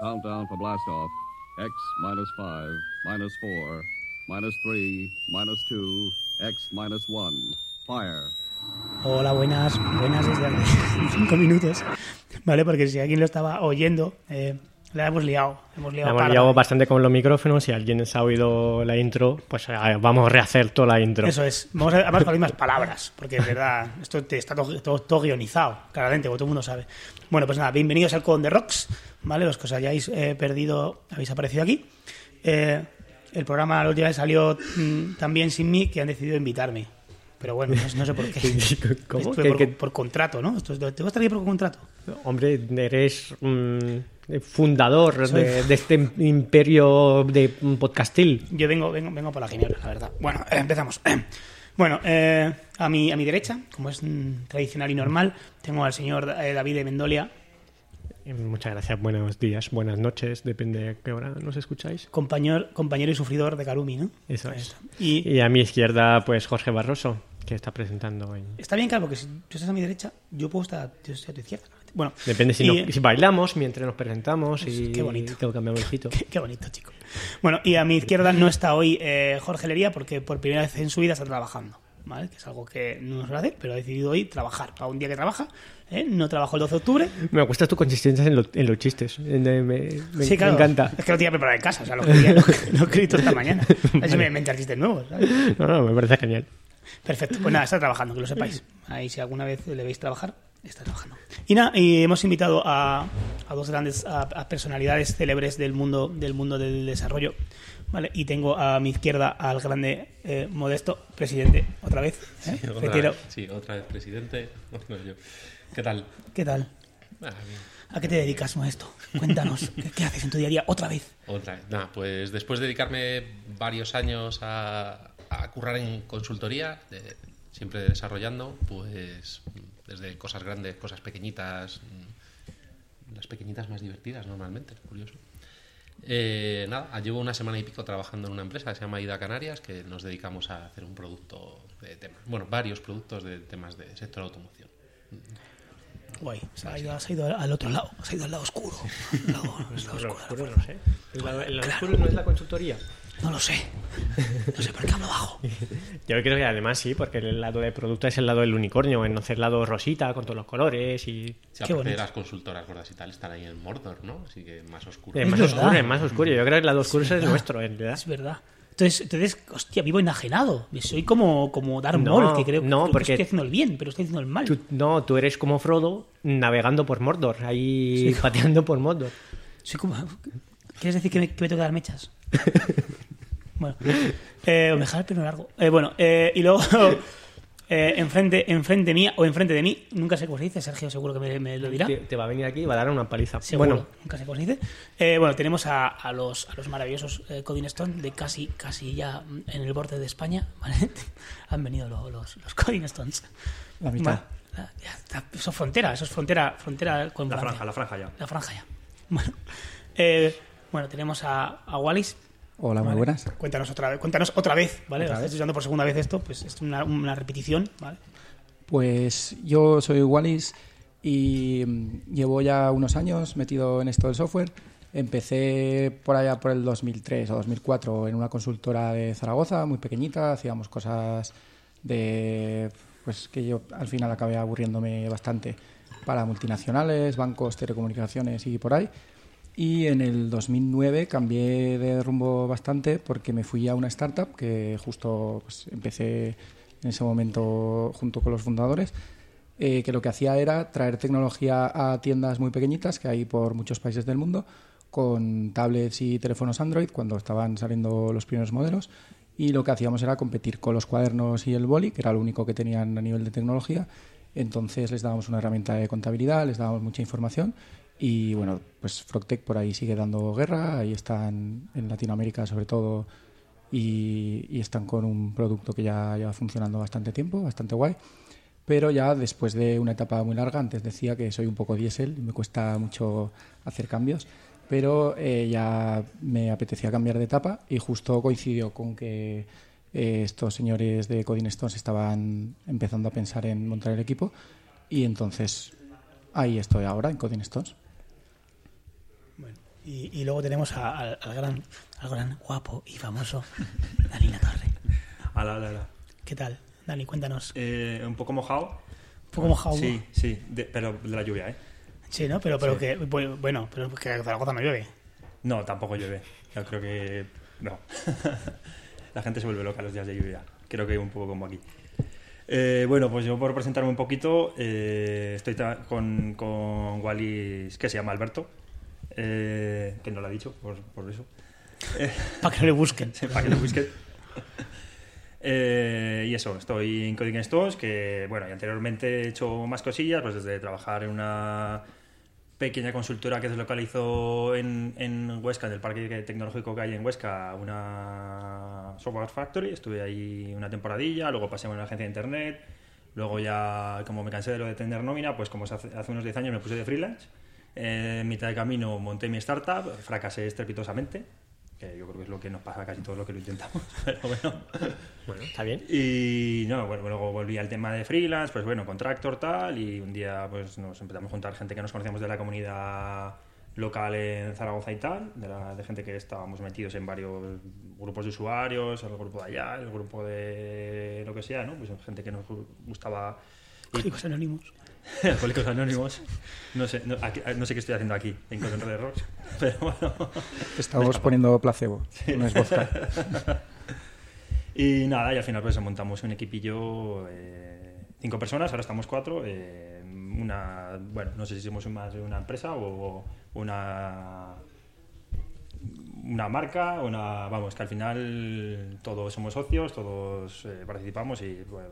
Countdown for blast off. X minus 5, minus 4, minus 3, minus 2, X minus 1. Fire. Hola, buenas, buenas desde hace cinco minutos, ¿vale? Porque si alguien lo estaba oyendo, eh, la hemos liado. Hemos liado, La hemos liado bastante con los micrófonos. Si alguien se ha oído la intro, pues eh, vamos a rehacer toda la intro. Eso es. Vamos a además con las mismas palabras, porque es verdad, esto te- está todo, todo- todo guionizado, claramente, como todo el mundo sabe. Bueno, pues nada, bienvenidos al Con de Rocks, ¿vale? Los que os hayáis eh, perdido, habéis aparecido aquí. Eh, el programa la última vez salió mm, también sin mí, que han decidido invitarme. Pero bueno, no, no sé por qué. ¿Cómo? ¿Qué- por, qué- por contrato, ¿no? Esto es- ¿Te vas a estar aquí por contrato? Hombre, eres mm, fundador Soy- de, de este imperio de podcastil. Yo vengo, vengo, vengo por la ginebra, la verdad. Bueno, eh, empezamos. Bueno, eh, a, mi, a mi derecha, como es mm, tradicional y normal, tengo al señor eh, David de Mendolia, Eh, Muchas gracias, buenos días, buenas noches, depende de qué hora nos escucháis. compañero, compañero y sufridor de Karumi, ¿no? Eso es. Y a mi izquierda, pues Jorge Barroso, que está presentando hoy. está bien claro, porque si tú estás a mi derecha, yo puedo estar yo estoy a tu izquierda. Bueno, Depende si, y- no- si bailamos mientras nos presentamos y Qué bonito. que cambiamos el hito. Qué, qué bonito, chico. Bueno, y a mi izquierda no está hoy eh, Jorge Lería porque por primera vez en su vida está trabajando, ¿vale? Que es algo que no nos va a hacer, pero ha decidido hoy trabajar. A un día que trabaja, ¿eh? no trabajó el 12 de octubre. Me gusta tu consistencia en, lo- en los chistes. Me, me- me- sí, claro. me encanta. Es que lo tenía preparado en casa, o sea, lo escribí, lo, lo escrito esta mañana. A ver si me inventar chistes nuevos, ¿sabes? No, no, me parece genial. Perfecto, pues nada, está trabajando, que lo sepáis. Ahí si alguna vez le veis trabajar, está trabajando. Y nada, y hemos invitado a, a dos grandes a, a personalidades célebres del mundo, del mundo del desarrollo. ¿vale? Y tengo a mi izquierda al grande eh, Modesto, presidente, otra vez. ¿eh? Otra Retiro. vez, sí, otra vez presidente. No, yo. ¿Qué tal? ¿Qué tal? Ah. ¿A qué te dedicas, Modesto? Cuéntanos, ¿qué, qué haces en tu día a día otra vez? Otra vez. Nada, pues después de dedicarme varios años a, a currar en consultoría, de- siempre desarrollando, pues desde cosas grandes, cosas pequeñitas, mm, las pequeñitas más divertidas normalmente, curioso. Eh, nada, llevo una semana y pico trabajando en una empresa que se llama Ida Canarias, que nos dedicamos a hacer un producto de temas, bueno, varios productos de temas de sector automoción. Guay, se ha ido, se ha ido al otro lado, se ha ido al lado oscuro. Al lado- al lado Lo oscuro. oscuro no sé. El lado- el lado oscuro no es la consultoría. No lo sé. No sé por qué hablo bajo. Yo creo que además sí, porque el lado de producto es el lado del unicornio, en no ser el lado rosita con todos los colores y... Sí, Qué aparte de bonito. las consultoras gordas y tal, están ahí en Mordor, ¿no? Así que más oscuro. Es Es más verdad. oscuro, es más oscuro. Yo creo que el lado oscuro es el verdad. nuestro, en realidad. Es verdad. Entonces, entonces, hostia, vivo enajenado. Soy como, como Darth No, Maul, que creo, no, creo que porque- estoy haciendo el bien, pero estoy haciendo el mal. Tú- no, tú eres como Frodo navegando por Mordor, ahí Sí. pateando por Mordor. Soy como... ¿Quieres decir que me, que me tengo que dar mechas? bueno, eh, me dejar el pelo largo. Eh, bueno, eh, y luego, eh, enfrente, enfrente mía o enfrente de mí, nunca sé cómo se dice, Sergio seguro que me, me lo dirá. Te, te va a venir aquí y va a dar una paliza. Seguro, Bueno, nunca sé cómo se dice. Eh, bueno, tenemos a, a los, a los maravillosos eh, Coding Stone de casi, casi ya en el borde de España. ¿vale? Han venido lo- los, los Coding Stones. La mitad. Bueno, la- ya está, eso es frontera, eso es frontera, frontera con la Francia. franja, la franja ya. La franja ya. Bueno, eh, bueno tenemos a, a Wallis. Hola, muy Vale. buenas. Cuéntanos otra vez, cuéntanos otra vez, ¿vale? Otra Estás vez. escuchando por segunda vez esto, pues es una, una repetición, ¿vale? Pues yo soy Wallis y mm, llevo ya unos años metido en esto del software. Empecé por allá por el 2003 o 2004 en una consultora de Zaragoza, muy pequeñita, hacíamos cosas de pues que yo al final acabé aburriéndome bastante para multinacionales, bancos, telecomunicaciones y por ahí. Y en el 2009 cambié de rumbo bastante porque me fui a una startup que justo pues, empecé en ese momento junto con los fundadores, eh, que lo que hacía era traer tecnología a tiendas muy pequeñitas que hay por muchos países del mundo, con tablets y teléfonos Android cuando estaban saliendo los primeros modelos. Y lo que hacíamos era competir con los cuadernos y el boli, que era lo único que tenían a nivel de tecnología. Entonces les dábamos una herramienta de contabilidad, les dábamos mucha información y bueno, pues Frogtech por ahí sigue dando guerra, ahí están en Latinoamérica sobre todo y, están con un producto que ya lleva funcionando bastante tiempo, bastante guay. Pero ya después de una etapa muy larga, antes decía que soy un poco diésel y me cuesta mucho hacer cambios, pero eh, ya me apetecía cambiar de etapa y justo coincidió con que eh, estos señores de Coding Stones estaban empezando a pensar en montar el equipo Y entonces ahí estoy ahora en Coding Stones. Y, y luego tenemos a- al, al gran, al gran guapo y famoso Dani La Torre. Ala, ala, ala. ¿Qué tal? Dani, cuéntanos. Eh, un poco mojado. Un poco mojado. Sí, sí, de- pero de la lluvia, ¿eh? Sí, ¿no? Pero, pero Sí. que, bueno, bueno, pero que Zaragoza no llueve. No, tampoco llueve. Yo creo que no. la gente se vuelve loca los días de lluvia. Creo que un poco como aquí. Eh, bueno, pues yo por presentarme un poquito, eh, estoy con, con Wallis, que se llama Alberto, eh, que no lo ha dicho, por, por eso. Para que le busquen. para que lo busquen. Eh, y eso, estoy en Coding Stones, que bueno, y anteriormente he hecho más cosillas, pues desde trabajar en una pequeña consultora que se localizó en, en Huesca, en el parque tecnológico que hay en Huesca, una software factory, estuve ahí una temporadilla, luego pasé a una agencia de internet, luego ya como me cansé de lo de tener nómina, pues como hace, hace unos 10 años me puse de freelance, Eh, en mitad de camino monté mi startup, fracasé estrepitosamente, que yo creo que es lo que nos pasa a casi todos los que lo intentamos, pero bueno. Bueno, está bien. Y no, bueno, luego volví al tema de freelance, pues bueno, contractor tal, y un día pues nos empezamos a juntar gente que nos conocíamos de la comunidad local en Zaragoza y tal, de, la, de gente que estábamos metidos en varios grupos de usuarios, el grupo de allá, el grupo de lo que sea, ¿no? Pues gente que nos gustaba Códigos anónimos. Alcohólicos Anónimos. No sé, no, aquí- no sé qué estoy haciendo aquí, en Control de Rocks, pero bueno. Te estamos poniendo placebo, no es vodka. Y nada, y al final pues montamos un equipillo, eh, cinco personas, ahora estamos cuatro. eh, una, bueno, no sé si somos más de una empresa o una una marca, una, vamos, que al final todos somos socios, todos eh, participamos y bueno,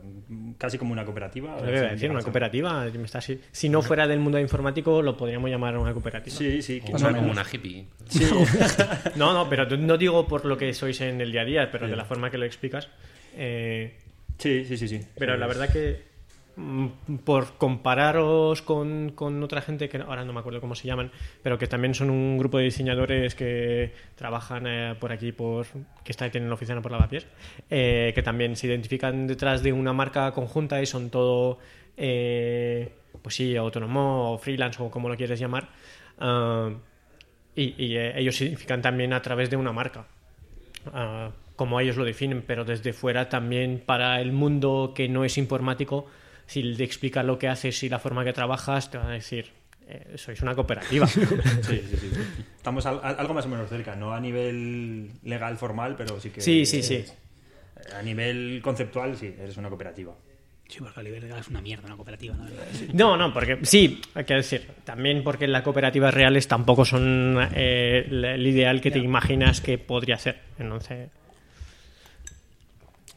casi como una cooperativa. Que a decir, una cooperativa. me está así- Si no fuera del mundo informático, lo podríamos llamar una cooperativa. Sí, sí. O más sea, o como una hippie. Sí. No, no, pero no digo por lo que sois en el día a día, pero de la forma que lo explicas. eh, sí, sí, sí, sí. pero Sí, la verdad que por compararos con, con otra gente que ahora no me acuerdo cómo se llaman, pero que también son un grupo de diseñadores que trabajan eh, por aquí, por que está tienen la oficina por Lavapiés, eh, que también se identifican detrás de una marca conjunta y son todo, eh, pues sí, autónomo o freelance o como lo quieres llamar. ah, y eh, ellos se identifican también a través de una marca como ellos lo definen, pero desde fuera también para el mundo que no es informático, si te explica lo que haces y la forma que trabajas, te van a decir, eh, sois una cooperativa. Sí, sí, sí. Estamos al- al- algo más o menos cerca, no a nivel legal formal, pero sí que. Sí, sí, sí. A nivel conceptual, sí, eres una cooperativa. Sí, porque a nivel legal es una mierda una cooperativa, verdad. No, no, porque sí, hay que decir, también porque las cooperativas reales tampoco son eh, el el ideal que te imaginas que podría ser. Entonces,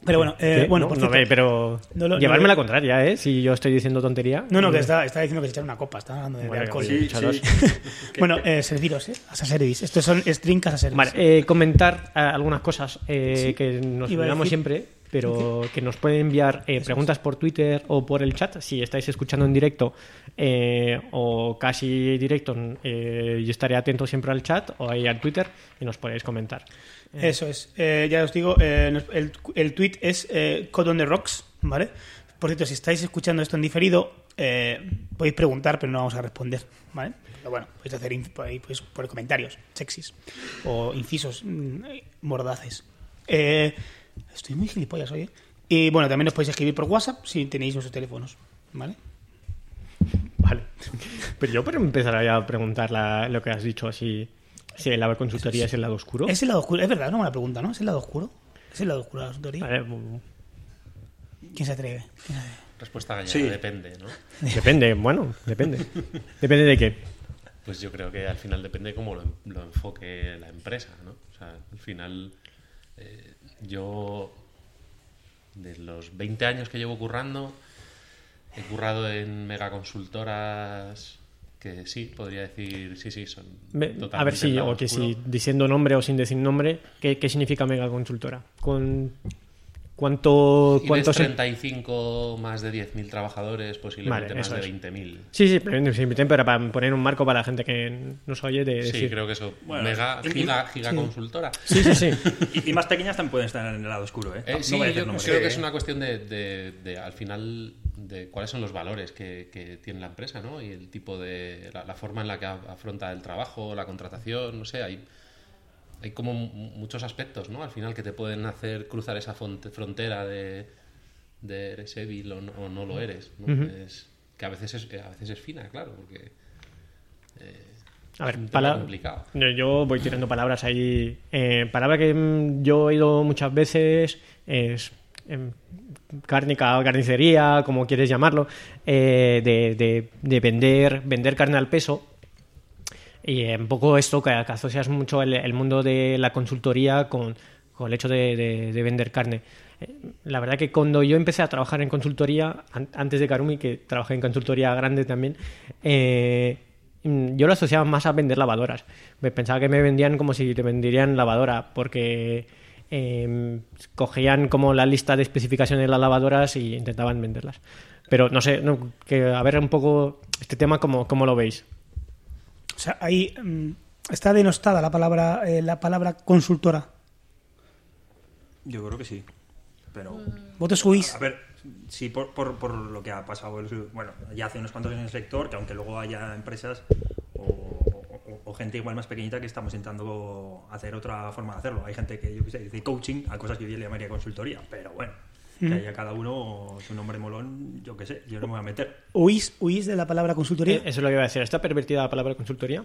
Pero bueno, eh, bueno, no, por no cierto- ve, pero No lo- no llevarme la contraria, ¿eh? Si yo estoy diciendo tontería. No, no, que está, está diciendo que se echan una copa, está hablando de, de Bueno, alcohol. sí, Echaros. bueno, eh, serviros, ¿eh? As a service. Estos son string as a service. Vale, eh, comentar eh, algunas cosas eh, que nos olvidamos siempre, pero que nos pueden enviar eh, preguntas por Twitter o por el chat si estáis escuchando en directo eh, o casi directo. eh, yo estaré atento siempre al chat o ahí al Twitter y nos podéis comentar. Eso es. Eh, ya os digo, eh, el, el tweet es eh, Code on the Rocks, ¿vale? Por cierto, si estáis escuchando esto en diferido, eh, podéis preguntar, pero no vamos a responder, ¿vale? Pero bueno, podéis hacer ahí, pues, por comentarios sexys o incisos mm, mordaces. Eh, estoy muy gilipollas hoy, ¿eh? Y bueno, también os podéis escribir por WhatsApp si tenéis nuestros teléfonos, ¿vale? Vale. Pero yo puedo empezar a preguntar la- lo que has dicho, así, si la consultoría es el lado oscuro. Es el lado oscuro, es verdad, no me la pregunta, ¿no? ¿Es el lado oscuro? ¿Es el lado oscuro de la consultoría? Vale, ¿Quién se atreve? ¿Quién se atreve? Respuesta gallega, Sí. depende, ¿no? depende, bueno, depende. Depende de qué. Pues yo creo que al final depende cómo lo, lo enfoque la empresa, ¿no? O sea, al final eh, yo de los 20 años que llevo currando he currado en megaconsultoras que sí, podría decir, sí, sí, son A ver si, o que si diciendo nombre o sin decir nombre, ¿qué, qué significa mega consultora? ¿Con cuánto, cuántos 35, más de 10.000 trabajadores, posiblemente Vale, más de es. 20.000. Sí, sí, pero, para poner un marco para la gente que nos oye de Sí, decir. creo que eso. Bueno, mega, giga, giga consultora. Sí, sí, sí. Y, y más pequeñas también pueden estar en el lado oscuro, ¿eh? Eh, No sí, yo creo que es una cuestión de, de- de, al final de cuáles son los valores que, que tiene la empresa, ¿no? Y el tipo de. La, la forma en la que afronta el trabajo, la contratación, no sé, hay. Hay como mu- muchos aspectos, ¿no? Al final que te pueden hacer cruzar esa frontera de, de eres débil o no, o no lo eres, ¿no? Es- que a veces es, a veces es fina, claro, porque A ver, Yo voy tirando palabras ahí. Eh, palabra que mm, yo he oído muchas veces es em, cárnica carnicería, como quieres llamarlo, eh, de, de- de vender, vender carne al peso. Y eh, un poco esto que, asocias mucho el, mundo de la consultoría con, con el hecho de, de- de vender carne. Eh, La verdad que cuando yo empecé a trabajar en consultoría, an- antes de Karumi, que trabajé en consultoría grande también, mm, yo lo asociaba más a vender lavadoras. Me Pensaba que me vendían como si te venderían lavadora, porque eh, cogían como la lista de especificaciones de las lavadoras y intentaban venderlas. Pero no sé, no, que a ver un poco este tema, ¿cómo, cómo lo veis? O sea, ahí mm, está denostada la palabra, eh, la palabra consultora. Yo creo que sí. Pero. ¿Vosotros huís? A ver, sí, por, por, por lo que ha pasado. el- bueno, ya hace unos cuantos años en el sector, que aunque luego haya empresas o, o- o gente igual más pequeñita que estamos intentando hacer otra forma de hacerlo. Hay gente que, yo qué sé, dice coaching a cosas que yo le llamaría consultoría, pero bueno. Que haya cada uno su nombre molón, yo qué sé, yo no me voy a meter. ¿Huís, huís de la palabra consultoría? Eh, Eso es lo que iba a decir. ¿Está pervertida la palabra consultoría?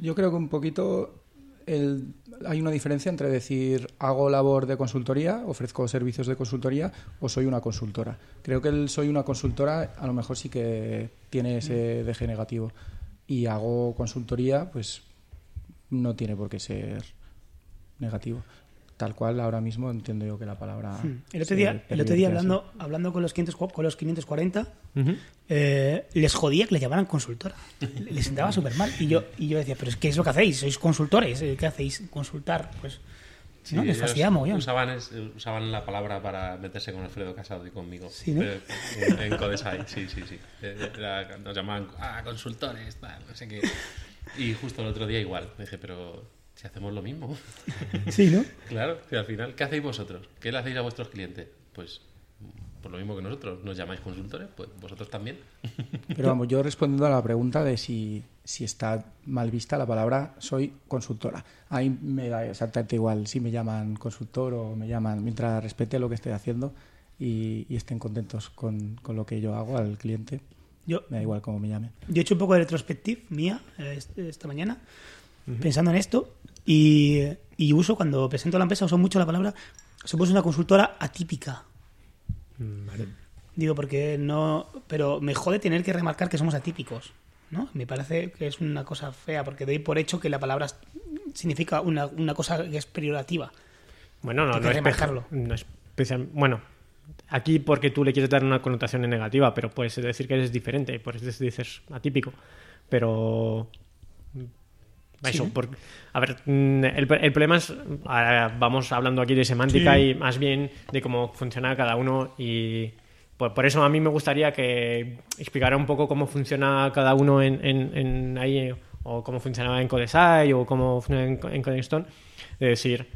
Yo creo que un poquito el- hay una diferencia entre decir hago labor de consultoría, ofrezco servicios de consultoría o soy una consultora. Creo que el soy una consultora a lo mejor sí que tiene ese deje negativo. Y hago consultoría, pues no tiene por qué ser negativo. Tal cual ahora mismo entiendo yo que la palabra... Hmm. El otro día, el otro día así. hablando, hablando con los 500, con los 540, eh, les jodía que le llamaran consultora. Les sentaba súper mal. Y yo, y yo decía, pero es que es lo que hacéis, sois consultores, eh, ¿qué hacéis? Consultar. Pues Sí, no, les. Usaban, es- usaban la palabra para meterse con Alfredo Casado y conmigo. Sí, ¿no? Eh, En, en Codesai, sí, sí, sí. Eh, era- nos llamaban, ah, consultores, tal, no sé qué. Y justo el otro día igual. Dije, pero si hacemos lo mismo. Sí, ¿no? claro, que al final, ¿qué hacéis vosotros? ¿Qué le hacéis a vuestros clientes? Pues, por lo mismo que nosotros. ¿Nos llamáis consultores? Pues vosotros también. Pero vamos, yo respondiendo a la pregunta de si, si está mal vista la palabra soy consultora. Ahí me da exactamente igual si me llaman consultor o me llaman, mientras respete lo que estoy haciendo y, y estén contentos con, con lo que yo hago al cliente, Yo, me da igual cómo me llamen. yo he hecho un poco de retrospective mía eh, est- esta mañana, pensando en esto, y, y uso, cuando presento la empresa, uso mucho la palabra, somos una consultora atípica. Digo, porque no. Pero me jode tener que remarcar que somos atípicos. ¿no? Me parece que es una cosa fea, porque doy por hecho que la palabra significa una, una cosa que es peyorativa. Bueno, no, no es, remarcarlo. no es especial- Bueno, aquí porque tú le quieres dar una connotación negativa, pero puedes decir que eres diferente, por eso dices atípico. Pero. Eso, Sí. por- a ver, mm, el, el problema es. ahora vamos hablando aquí de semántica Sí. y más bien de cómo funciona cada uno y. Por, por eso a mí me gustaría que explicara un poco cómo funciona cada uno en, en- en ahí, o cómo funcionaba en Codesai, o cómo funciona en, Codestone. De decir,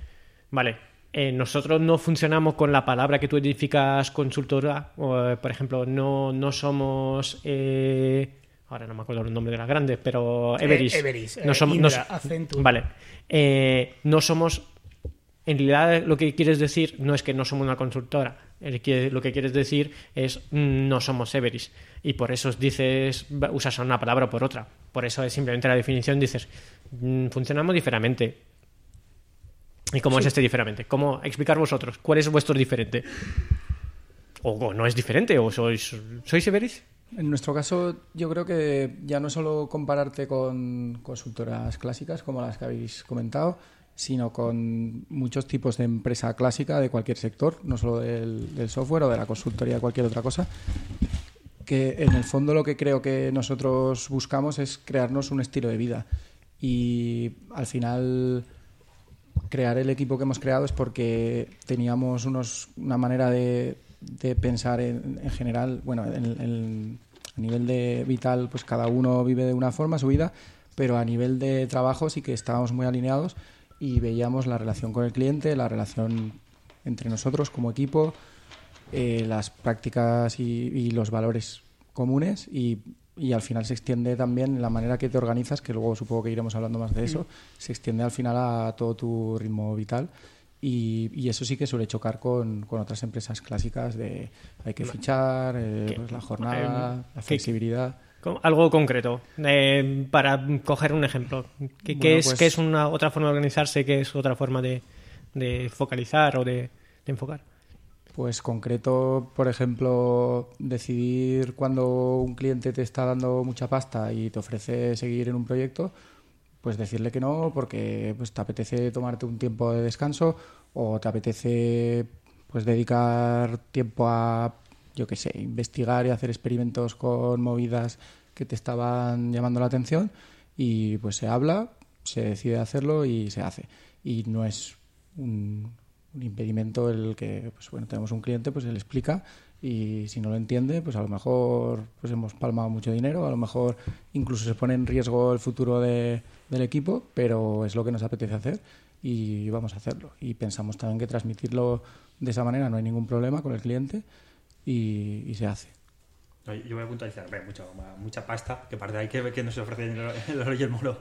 vale, eh, nosotros no funcionamos con la palabra que tú edificas consultora, o, por ejemplo, no, no somos... eh, ahora no me acuerdo el nombre de las grandes, pero Everis. Everis, eh, no somos, no Indra, so- Accenture. Vale. Eh, no somos... En realidad lo que quieres decir no es que no somos una consultora. El que, lo que quieres decir es mm, no somos Everis. Y por eso dices, usas una palabra por otra. Por eso es simplemente la definición dices, mm, funcionamos diferente. ¿Y cómo es este diferente? ¿Cómo explicar vosotros? ¿Cuál es vuestro diferente? ¿O, o no es diferente? ¿O sois, sois Everis? En nuestro caso, yo creo que ya no solo compararte con consultoras clásicas como las que habéis comentado, sino con muchos tipos de empresa clásica de cualquier sector, no solo del, del software o de la consultoría cualquier otra cosa, que en el fondo lo que creo que nosotros buscamos es crearnos un estilo de vida. Y al final crear el equipo que hemos creado es porque teníamos unos, una manera de, de pensar en, en general, bueno, en, en- a nivel de vital, pues cada uno vive de una forma su vida, pero a nivel de trabajo sí que estábamos muy alineados y veíamos la relación con el cliente, la relación entre nosotros como equipo, eh, las prácticas y, y los valores comunes y, y al final se extiende también la manera que te organizas, que luego supongo que iremos hablando más de eso, se extiende al final a todo tu ritmo vital. Y, y eso sí que suele chocar con, con otras empresas clásicas de hay que fichar, eh, pues la jornada, Eh, la ¿qué- flexibilidad. Algo concreto, eh, para coger un ejemplo. ¿Qué, qué Bueno, es, pues- qué es una otra forma de organizarse? ¿Qué es otra forma de, de focalizar o de, de enfocar? Pues concreto, por ejemplo, decidir cuando un cliente te está dando mucha pasta y te ofrece seguir en un proyecto, pues decirle que no porque pues te apetece tomarte un tiempo de descanso o te apetece pues dedicar tiempo a yo qué sé, investigar y hacer experimentos con movidas que te estaban llamando la atención y pues se habla, se decide hacerlo y se hace. Y no es un, un impedimento el que, pues bueno, tenemos un cliente, pues él explica y si no lo entiende, pues a lo mejor pues hemos palmado mucho dinero, a lo mejor incluso se pone en riesgo el futuro de- del equipo, pero es lo que nos apetece hacer y vamos a hacerlo. Y pensamos también que transmitirlo de esa manera no hay ningún problema con el cliente y, y se hace. Yo voy a puntualizar, mucha, mucha pasta, que parte ahí que, que nos ofrece el, oro y el moro.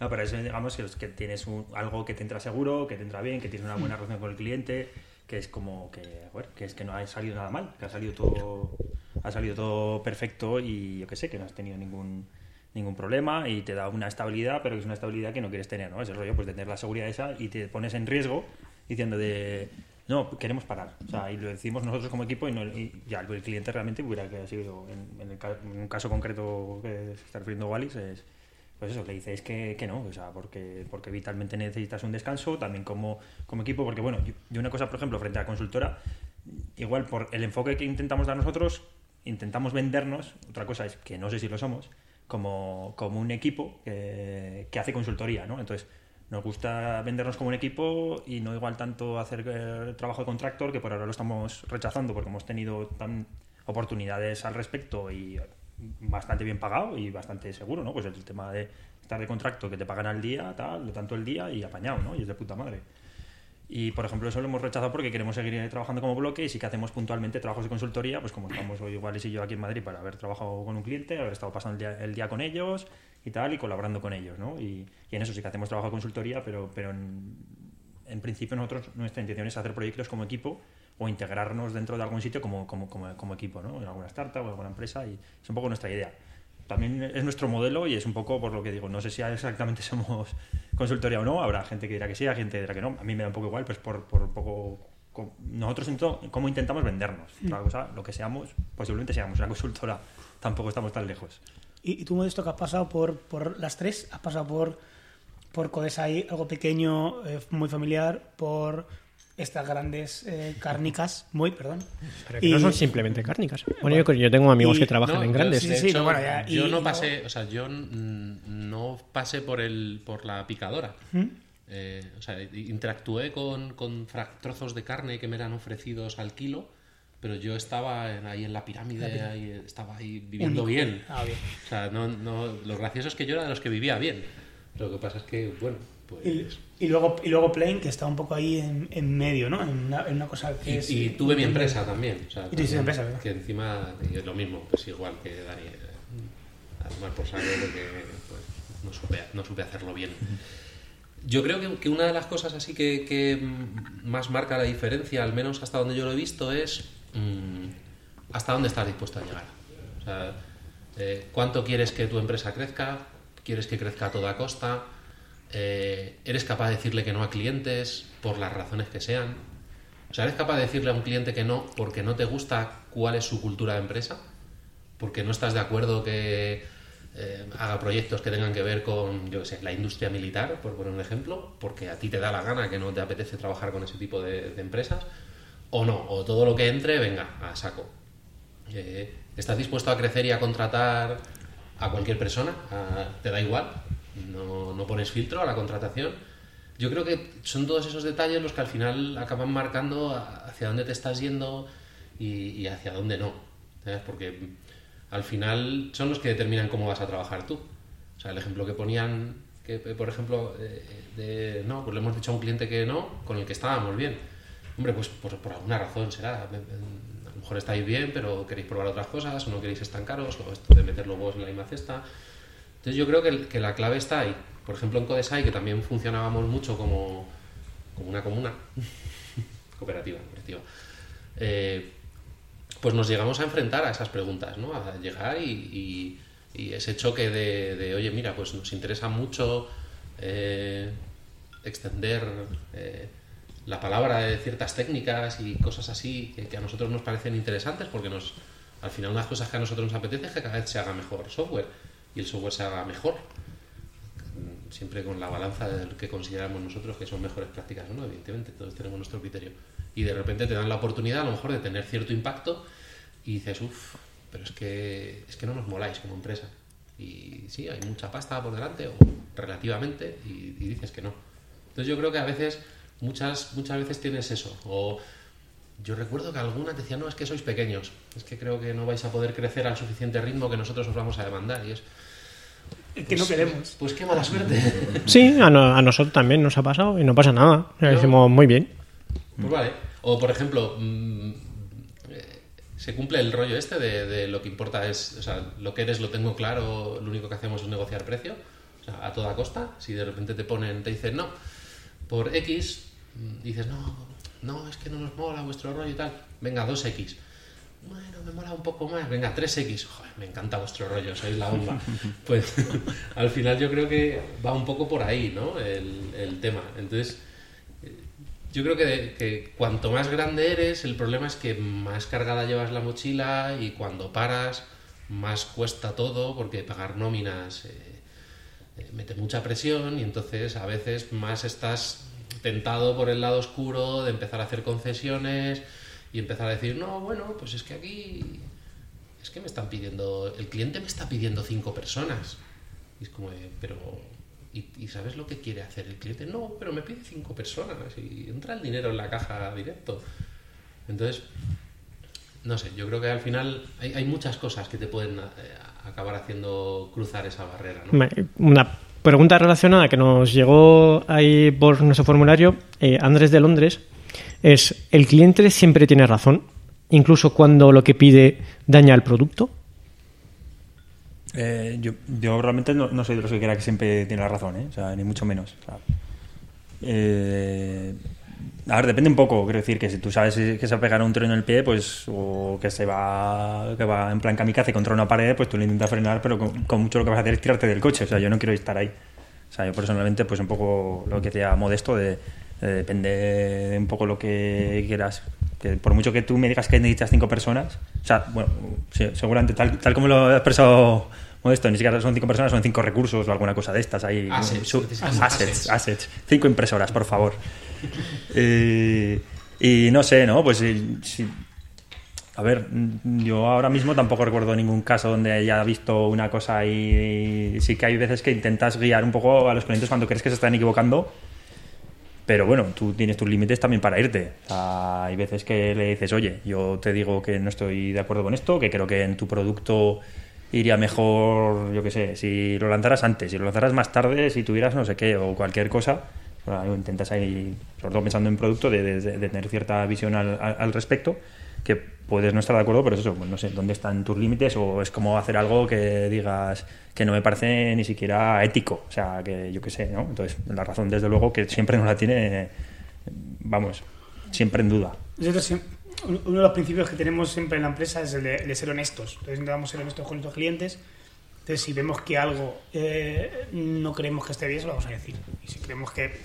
No, pero eso digamos que, que tienes un- algo que te entra seguro, que te entra bien, que tienes una buena relación con el cliente, que es como que, bueno, que es que no ha salido nada mal, que ha salido todo, ha salido todo perfecto y yo qué sé, que no has tenido ningún ningún problema y te da una estabilidad, pero que es una estabilidad que no quieres tener, ¿no? Es el rollo pues de tener la seguridad esa y te pones en riesgo diciendo de no, queremos parar. O sea, y lo decimos nosotros como equipo y, no, y ya el cliente realmente hubiera que ha sido, en, en un caso concreto que se está refiriendo Wallis, es, pues eso, le dices que, que no, o sea, porque, porque vitalmente necesitas un descanso, también como, como equipo, porque bueno, yo, una cosa, por ejemplo, frente a la consultora, igual por el enfoque que intentamos dar nosotros, intentamos vendernos, otra cosa es que no sé si lo somos, como, como un equipo que, que hace consultoría, ¿no? Entonces, nos gusta vendernos como un equipo y no igual tanto hacer eh, trabajo de contractor, que por ahora lo estamos rechazando porque hemos tenido tan oportunidades al respecto y bastante bien pagado y bastante seguro, ¿no? Pues el tema de estar de contrato que te pagan al día, tal, lo tanto el día y apañado, ¿no? Y es de puta madre. Y, por ejemplo, eso lo hemos rechazado porque queremos seguir trabajando como bloque y sí que hacemos puntualmente trabajos de consultoría, pues como estamos hoy igual y yo aquí en Madrid para haber trabajado con un cliente, haber estado pasando el día, el día con ellos y tal, y colaborando con ellos, ¿no? Y, y en eso sí que hacemos trabajo de consultoría, pero, pero en, en principio nosotros, nuestra intención es hacer proyectos como equipo o integrarnos dentro de algún sitio como, como, como, como equipo, ¿no? En alguna startup o en alguna empresa y es un poco nuestra idea. También es nuestro modelo y es un poco por lo que digo, no sé si exactamente somos consultoría o no, habrá gente que dirá que sí, hay gente que dirá que no, a mí me da un poco igual, pues por, por un poco... co- Nosotros cómo intentamos vendernos. Otra cosa, lo que seamos, posiblemente seamos una consultora, tampoco estamos tan lejos. Y, y tú, Modesto, que has pasado por, por las tres, has pasado por, por Codesai, algo pequeño, eh, muy familiar, por estas grandes eh, cárnicas, muy, perdón. Pero que Y- no son simplemente cárnicas. Bueno, yo, yo tengo amigos y- que trabajan No, en grandes. Sí, de sí, hecho, no, bueno, ya, yo y- no pasé, o sea, yo no pasé por el por la picadora. ¿Mm? Eh, o sea, interactué con, con trozos de carne que me eran ofrecidos al kilo, pero yo estaba en- ahí en la pirámide, ahí, estaba ahí viviendo Único. bien. Ah, bien. O sea, no, no, lo gracioso es que yo era de los que vivía bien. Lo que pasa es que, bueno, pues... Y, y luego, y luego Plain, que está un poco ahí en, en medio, ¿no? En una, en una cosa que Y, es... y tuve mi empresa también. O sea, Y también, empresa, ¿verdad? Que encima es lo mismo, pues igual que Dani. eh, A tomar por saco porque pues, no, supe, no supe hacerlo bien. Yo creo que, que una de las cosas así que, que, más marca la diferencia, al menos hasta donde yo lo he visto, es mm, hasta dónde estás dispuesto a llegar. O sea, eh, cuánto quieres que tu empresa crezca, quieres que crezca a toda costa, Eh, eres capaz de decirle que no a clientes por las razones que sean. O sea, eres capaz de decirle a un cliente que no porque no te gusta cuál es su cultura de empresa, porque no estás de acuerdo que eh, haga proyectos que tengan que ver con, yo qué sé, la industria militar, por poner un ejemplo, porque a ti te da la gana que no te apetece trabajar con ese tipo de, empresas, o no, o todo lo que entre, venga, a saco. Eh, ¿Estás dispuesto a crecer y a contratar a cualquier persona? A- ¿Te da igual? No, no pones filtro a la contratación. Yo creo que son todos esos detalles los que al final acaban marcando hacia dónde te estás yendo y, hacia dónde no. Porque al final son los que determinan cómo vas a trabajar tú. O sea, el ejemplo que ponían, que por ejemplo, eh, de, no, pues le hemos dicho a un cliente que no, con el que estábamos bien. Hombre, pues por, alguna razón será. A lo mejor estáis bien, pero queréis probar otras cosas, o no queréis estancaros, o esto de meter los huevos en la misma cesta. Entonces yo creo que, la clave está ahí. Por ejemplo, en Codesai, que también funcionábamos mucho como, como una comuna, cooperativa, cooperativa. Eh, pues nos llegamos a enfrentar a esas preguntas, ¿no? A llegar y, ese choque de, oye, mira, pues nos interesa mucho eh, extender eh, la palabra de ciertas técnicas y cosas así que, que a nosotros nos parecen interesantes porque nos, al final unas cosas que a nosotros nos apetece es que cada vez se haga mejor software y el software se haga mejor siempre con la balanza de que consideramos nosotros que son mejores prácticas, ¿no? Evidentemente, todos tenemos nuestro criterio. Y de repente te dan la oportunidad, a lo mejor, de tener cierto impacto y dices, uff, pero es que, es que no nos moláis como empresa. Y sí, hay mucha pasta por delante, o relativamente, y, dices que no. Entonces yo creo que a veces, muchas, muchas veces tienes eso. O yo recuerdo que alguna te decía, no, es que sois pequeños, es que creo que no vais a poder crecer al suficiente ritmo que nosotros os vamos a demandar. Y es, que no queremos. pues qué mala suerte. Sí, a, no- a nosotros también nos ha pasado y no pasa nada. No. Muy bien. Pues vale. O por ejemplo, mm, eh, se cumple el rollo este de, de lo que importa es, o sea, lo que eres lo tengo claro, lo único que hacemos es negociar precio, o sea, a toda costa. Si de repente te ponen, te dicen no, por X, dices no, no, es que no nos mola vuestro rollo y tal, venga, 2X. Bueno, me mola un poco más, venga, 3X. Joder, me encanta vuestro rollo, sois la bomba. Pues al final yo creo que va un poco por ahí, ¿no? El, el tema. Entonces, yo creo que, que cuanto más grande eres, el problema es que más cargada llevas la mochila y cuando paras, más cuesta todo porque pagar nóminas eh, eh, mete mucha presión y entonces a veces más estás tentado por el lado oscuro de empezar a hacer concesiones y empezar a decir, no, bueno, pues es que aquí es que me están pidiendo, el cliente me está pidiendo cinco personas. Y es como, pero, ¿y, sabes lo que quiere hacer el cliente? No, pero me pide cinco personas y entra el dinero en la caja directo. Entonces, no sé, yo creo que al final hay, muchas cosas que te pueden eh, acabar haciendo cruzar esa barrera, ¿no? Una pregunta relacionada que nos llegó ahí por nuestro formulario, eh, Andrés de Londres, es, ¿el cliente siempre tiene razón? Incluso cuando lo que pide daña el producto. Eh, yo, realmente no, no soy de los que crea que siempre tiene razón, ¿eh? Ni mucho menos. Eh, a ver, depende un poco. Quiero decir que si tú sabes que se va a pegar un trueno en el pie, pues, o que se va, que va en plan kamikaze contra una pared, pues tú le intentas frenar, pero con, con mucho lo que vas a hacer es tirarte del coche. O sea, yo no quiero estar ahí. O sea, yo personalmente, pues un poco lo que decía Modesto, de, de depende de un poco lo que quieras. Que por mucho que tú me digas que necesitas cinco personas, o sea, bueno, sí, seguramente tal, tal como lo ha expresado Modesto, ni siquiera son cinco personas, son cinco recursos o alguna cosa de estas. Ahí, Assets, Su- assets, assets. assets. Cinco impresoras, por favor. Eh, y no sé, ¿no? Pues eh, sí. A ver, yo ahora mismo tampoco recuerdo ningún caso donde haya visto una cosa y, sí que hay veces que intentas guiar un poco a los clientes cuando crees que se están equivocando. Pero bueno, tú tienes tus límites también para irte. O sea, hay veces que le dices, oye, yo te digo que no estoy de acuerdo con esto, que creo que en tu producto iría mejor, yo qué sé, si lo lanzaras antes, si lo lanzaras más tarde, si tuvieras no sé qué o cualquier cosa. Bueno, intentas ahí, sobre todo pensando en producto, de, de- de tener cierta visión al, al- respecto, que puedes no estar de acuerdo, pero es eso, pues no sé, ¿dónde están tus límites? O es como hacer algo que digas que no me parece ni siquiera ético, o sea, que yo qué sé, ¿no? Entonces, la razón, desde luego, que siempre nos la tiene, vamos, siempre en duda. Nosotros siem- uno de los principios que tenemos siempre en la empresa es el de, de ser honestos. Entonces intentamos ser honestos con nuestros clientes. Entonces si vemos que algo eh, no creemos que esté bien, se lo vamos a decir. Y si creemos que...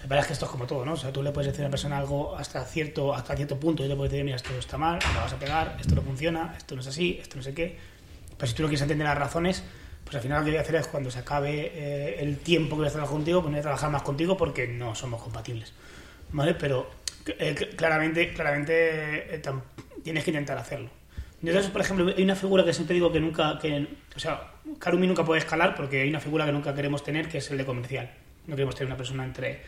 La verdad es que esto es como todo, ¿no? O sea, tú le puedes decir a una persona algo hasta cierto, hasta cierto punto y te puedes decir, mira, esto está mal, lo vas a pegar, esto no funciona, esto no es así, esto no sé qué. Pero si tú no quieres entender las razones, pues al final lo que voy a hacer es cuando se acabe eh, el tiempo que voy a estar contigo, poner a trabajar más contigo porque no somos compatibles. ¿Vale? Pero eh, cl- claramente, claramente eh, tienes que intentar hacerlo. Entonces, por ejemplo, hay una figura que siempre digo que nunca, que, o sea, Karumi nunca puede escalar porque hay una figura que nunca queremos tener que es el de comercial. No queremos tener una persona entre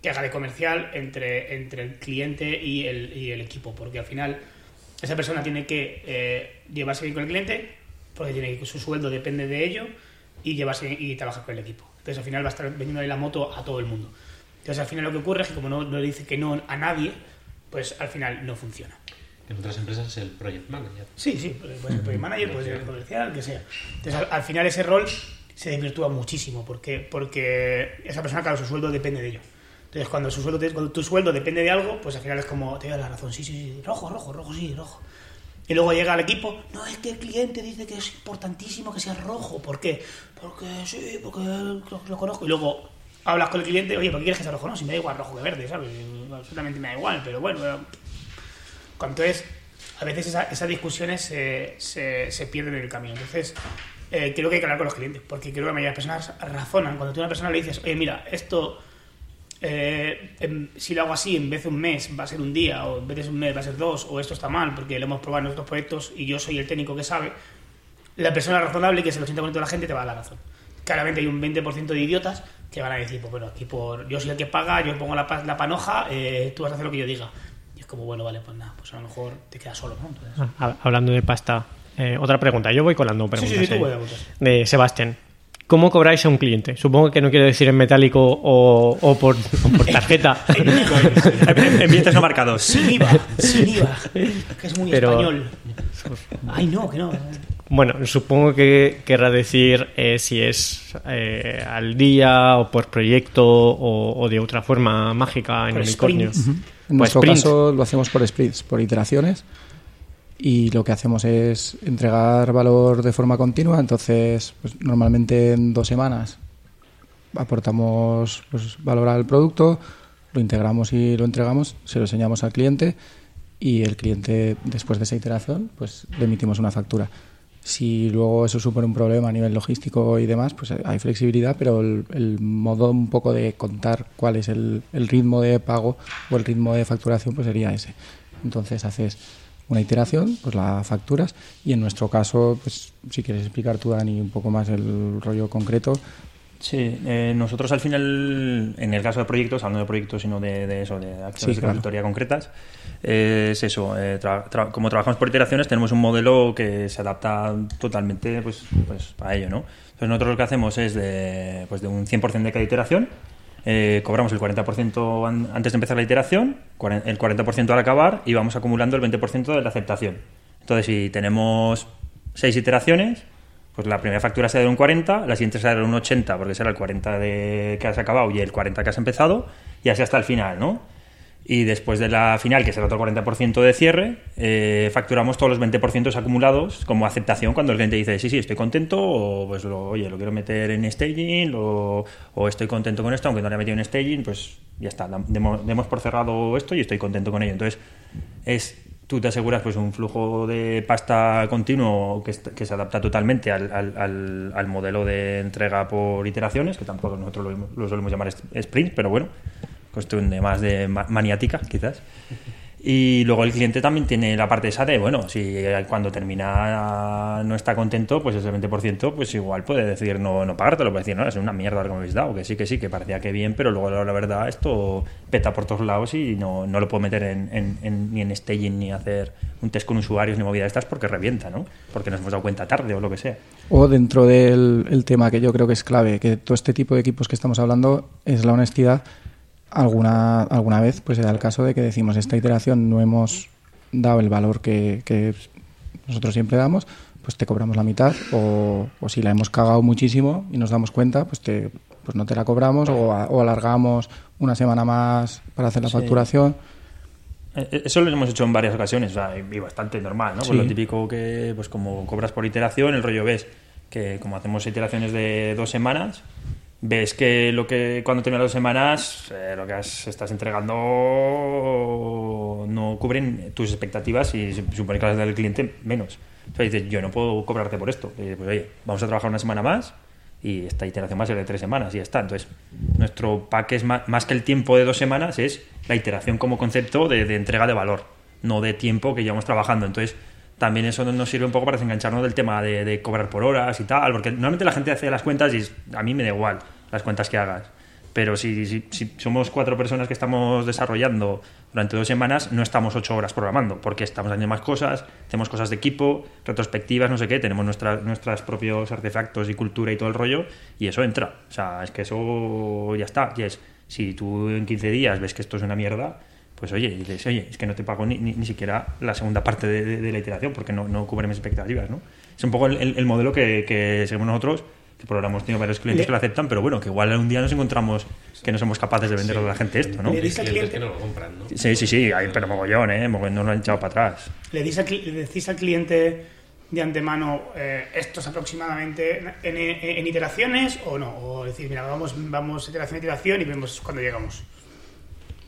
que haga de comercial entre, entre el cliente y el, y el equipo, porque al final esa persona tiene que eh, llevarse bien con el cliente, porque tiene que- su sueldo depende de ello, y llevarse y trabajar con el equipo. Entonces al final va a estar vendiendo la moto a todo el mundo. Entonces al final lo que ocurre es que como no, no le dice que no a nadie, pues al final no funciona. En otras empresas es el project manager. Sí, sí, puede ser project manager, puede ser el comercial, que sea. Entonces, al, al final ese rol se desvirtúa muchísimo, porque, porque esa persona, claro, su sueldo depende de ello. Entonces, cuando, su sueldo te- cuando tu sueldo depende de algo, pues al final es como, te da la razón, sí, sí, sí, rojo, rojo, rojo, sí, rojo. Y luego llega al equipo, no, es que el cliente dice que es importantísimo que sea rojo. ¿Por qué? Porque sí, porque lo, lo conozco. Y luego hablas con el cliente, oye, ¿por qué quieres que sea rojo? No, si me da igual rojo que verde, ¿sabes? Absolutamente me da igual, pero bueno, eh, entonces, a veces esa- esas discusiones se, se, se pierden en el camino. Entonces, eh, creo que hay que hablar con los clientes, porque creo que la mayoría de las personas razonan. Cuando tú a una persona le dices, oye, mira, esto, eh, em, si lo hago así, en vez de un mes va a ser un día, o en vez de un mes va a ser dos, o esto está mal, porque lo hemos probado en otros proyectos y yo soy el técnico que sabe, la persona razonable, que es el 80% de la gente, te va a dar la razón. Claramente hay un 20% de idiotas que van a decir, pues bueno, aquí por, yo soy el que paga, yo pongo la, la panoja, eh, tú vas a hacer lo que yo diga. Y es como, bueno, vale, pues nada, pues a lo mejor te quedas solo, ¿no? Entonces, Ah, hab- Hablando de pasta, eh, otra pregunta. Yo voy colando sí, preguntas. sí, sí, tú eh, de Sebastián. ¿Cómo cobráis a un cliente? Supongo que no quiere decir en metálico o, o por, o por tarjeta. en billetes no marcados. Sin IVA, sin IVA, que es muy Pero- español. Ay, no, que no. Bueno, supongo que querrá decir eh, si es eh, al día o por proyecto o, o de otra forma mágica en unicornio. En Pues nuestro sprint. caso lo hacemos por sprints, por iteraciones. Y lo que hacemos es entregar valor de forma continua. Entonces, pues, normalmente en dos semanas aportamos pues, valor al producto, lo integramos y lo entregamos, se lo enseñamos al cliente y el cliente, después de esa iteración, pues le emitimos una factura. Si luego eso supone un problema a nivel logístico y demás, pues hay flexibilidad, pero el, el modo un poco de contar cuál es el, el ritmo de pago o el ritmo de facturación, pues sería ese. Entonces haces una iteración, pues la facturas y en nuestro caso, pues si quieres explicar tú, Dani, un poco más el rollo concreto, Sí, eh, nosotros al final, en el caso de proyectos, hablando de proyectos sino de, de eso, de acciones Sí, de claro. consultoría concretas, eh, es eso, eh, tra- tra- como trabajamos por iteraciones, tenemos un modelo que se adapta totalmente pues, pues, a ello, ¿no? Entonces nosotros lo que hacemos es de, pues, de un 100% de cada iteración, eh, cobramos el 40% an- antes de empezar la iteración, el 40% al acabar y vamos acumulando el 20% de la aceptación. Entonces, si tenemos seis iteraciones, pues la primera factura será de un 40, la siguiente será de un 80, porque será el 40 de que has acabado y el 40 que has empezado, y así hasta el final, ¿no? Y después de la final, que será otro 40% de cierre, eh, facturamos todos los 20% acumulados como aceptación cuando el cliente dice, sí, sí, estoy contento, o pues, lo, oye, lo quiero meter en staging, o, o estoy contento con esto, aunque no lo he metido en staging, pues ya está, demos, demos por cerrado esto y estoy contento con ello. Entonces, es tú te aseguras pues un flujo de pasta continuo que, que se adapta totalmente al, al- al- modelo de entrega por iteraciones, que tampoco nosotros lo, lo solemos llamar sprint, pero bueno, cuestión de más de ma- maniática quizás. Y luego el cliente también tiene la parte esa de, bueno, si cuando termina no está contento, pues ese 20%, pues igual puede decir no, no pagártelo, puede decir, no, es una mierda lo que me habéis dado, que sí, que sí, que parecía que bien, pero luego la verdad esto peta por todos lados y no, no lo puedo meter en, ni en staging ni hacer un test con usuarios ni movida de estas porque revienta, ¿no? Porque nos hemos dado cuenta tarde o lo que sea. O dentro del el tema que yo creo que es clave, que todo este tipo de equipos que estamos hablando es la honestidad. Alguna, alguna vez pues se da el caso de que decimos esta iteración no hemos dado el valor que, que nosotros siempre damos, pues te cobramos la mitad. O, o si la hemos cagado muchísimo y nos damos cuenta, pues, te, pues no te la cobramos o, a- o alargamos una semana más para hacer la Sí. facturación. Eh, Eso lo hemos hecho en varias ocasiones, o sea, y bastante normal, ¿no? Pues lo típico que, pues como cobras por iteración, el rollo ves que como hacemos iteraciones de dos semanas, ves que lo que cuando terminan las dos semanas, eh, lo que has- estás entregando no cubren tus expectativas y supone que las del cliente menos. Entonces dices, yo no puedo cobrarte por esto. Y pues oye, vamos a trabajar una semana más y esta iteración va a ser de tres semanas y ya está. Entonces, nuestro pack es más, más que el tiempo de dos semanas, es la iteración como concepto de, de entrega de valor, no de tiempo que llevamos trabajando. Entonces, también eso nos sirve un poco para desengancharnos del tema de, de cobrar por horas y tal, porque normalmente la gente hace las cuentas y a mí me da igual las cuentas que hagas. Pero si, si, si somos cuatro personas que estamos desarrollando durante dos semanas, no estamos ocho horas programando, porque estamos haciendo más cosas, hacemos cosas de equipo, retrospectivas, no sé qué, tenemos nuestra, nuestros propios artefactos y cultura y todo el rollo, y eso entra. O sea, es que eso ya está. Y es, si tú en 15 días ves que esto es una mierda, pues oye, y dices, oye, es que no te pago ni, ni, ni siquiera la segunda parte de, de- de la iteración porque no, no cubre mis expectativas, ¿no? Es un poco el, el- el modelo que, que seguimos nosotros, que por ahora hemos tenido varios clientes Le- que lo aceptan, pero bueno, que igual un día nos encontramos que no somos capaces de venderle a la gente esto, ¿no? Le dice al cliente- que no lo compran, ¿no? Sí, sí, sí, hay, pero mogollón, ¿eh? Mogollón, no lo han echado para atrás. ¿Le, decís al, cli- le decís al cliente de antemano eh, estos aproximadamente en, en- en iteraciones o no? O decir, mira, vamos, vamos iteración a iteración y vemos cuando llegamos.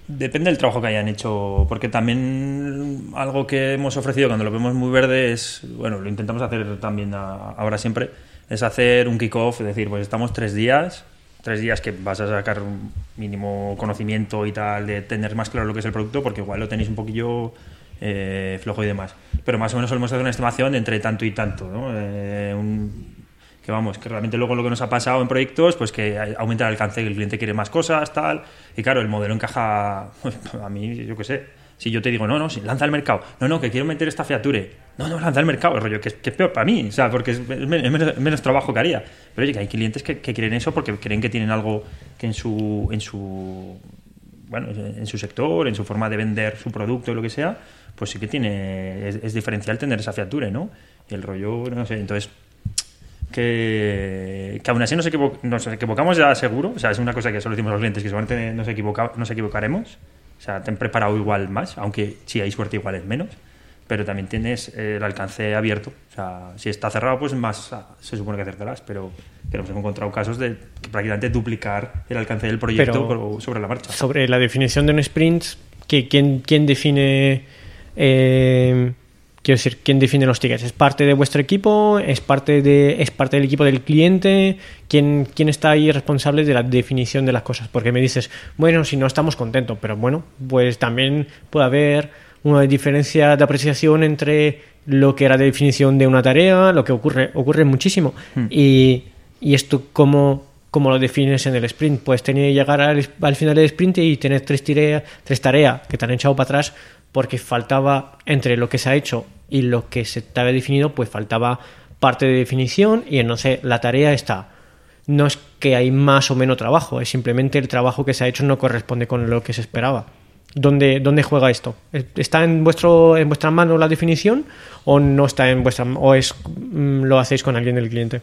Depende del trabajo que hayan hecho, porque también algo que hemos ofrecido cuando lo vemos muy verde es, bueno, lo intentamos hacer también a- ahora siempre, es hacer un kick-off, es decir, pues estamos tres días, tres días que vas a sacar un mínimo conocimiento y tal, de tener más claro lo que es el producto, porque igual lo tenéis un poquillo eh, flojo y demás. Pero más o menos solemos hacer una estimación de entre tanto y tanto, ¿no? Eh, un- que vamos, que realmente luego lo que nos ha pasado en proyectos, pues que aumenta el alcance, el cliente quiere más cosas, tal, y claro, el modelo encaja, pues, a mí, yo qué sé, si yo te digo, no, no, sí, lanza al mercado, no, no, que quiero meter esta feature, no, no, lanza al mercado, el rollo, que, es- que es peor para mí, o sea, porque es, es men- es menos, menos trabajo que haría, pero oye, que hay clientes que, que quieren eso porque creen que tienen algo que en su, en su, bueno, en su sector, en su forma de vender su producto, lo que sea, pues sí que tiene, es, es diferencial tener esa feature, ¿no? El rollo, no sé, entonces que, que aún así nos, equivo- nos equivocamos ya seguro, o sea, es una cosa que solo decimos a los clientes, que seguramente nos, equivoca- nos equivocaremos, o sea, te han preparado igual más, aunque si hay suerte igual es menos, pero también tienes eh, el alcance abierto, o sea, si está cerrado pues más ah, se supone que acertarás, pero, pero hemos encontrado casos de prácticamente duplicar el alcance del proyecto Pero- sobre la marcha. Sobre la definición de un sprint, ¿qui- ¿quién, quién define... eh, quiero decir, ¿quién define los tickets? ¿Es parte de vuestro equipo? ¿Es parte, de, es parte del equipo del cliente? ¿Quién, ¿Quién está ahí responsable de la definición de las cosas? Porque me dices, bueno, si no estamos contentos, pero bueno, pues también puede haber una diferencia de apreciación entre lo que era de definición de una tarea, lo que ocurre, ocurre muchísimo. Y, y esto, ¿cómo, cómo lo defines en el sprint? Pues tener que llegar al, al final del sprint y tener tres, tarea- tres tareas que te han echado para atrás porque faltaba entre lo que se ha hecho y lo que se te había definido, pues faltaba parte de definición y sé, la tarea está. No es que hay más o menos trabajo, es simplemente el trabajo que se ha hecho no corresponde con lo que se esperaba. ¿Dónde, dónde juega esto? ¿Está en vuestro en vuestra mano la definición o no está en vuestra o es mm, lo hacéis con alguien del cliente?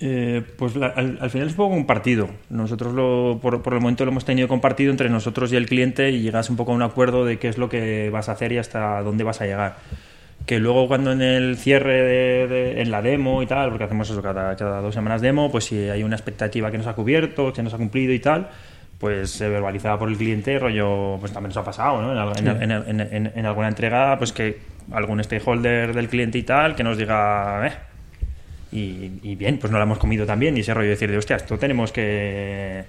Eh, pues la- al, al final es un poco compartido. Nosotros lo, por, por el momento lo hemos tenido compartido entre nosotros y el cliente y llegas un poco a un acuerdo de qué es lo que vas a hacer y hasta dónde vas a llegar. Que luego cuando en el cierre, de, de- en la demo y tal, porque hacemos eso cada, cada dos semanas demo, pues si hay una expectativa que nos ha cubierto, que nos ha cumplido y tal, pues se verbalizaba por el cliente, rollo, pues también nos ha pasado, ¿no? En- en- en- en alguna entrega, pues que algún stakeholder del cliente y tal, que nos diga, eh, y, y bien, pues no la hemos comido también. Y ese rollo de decir, de hostia, esto tenemos que.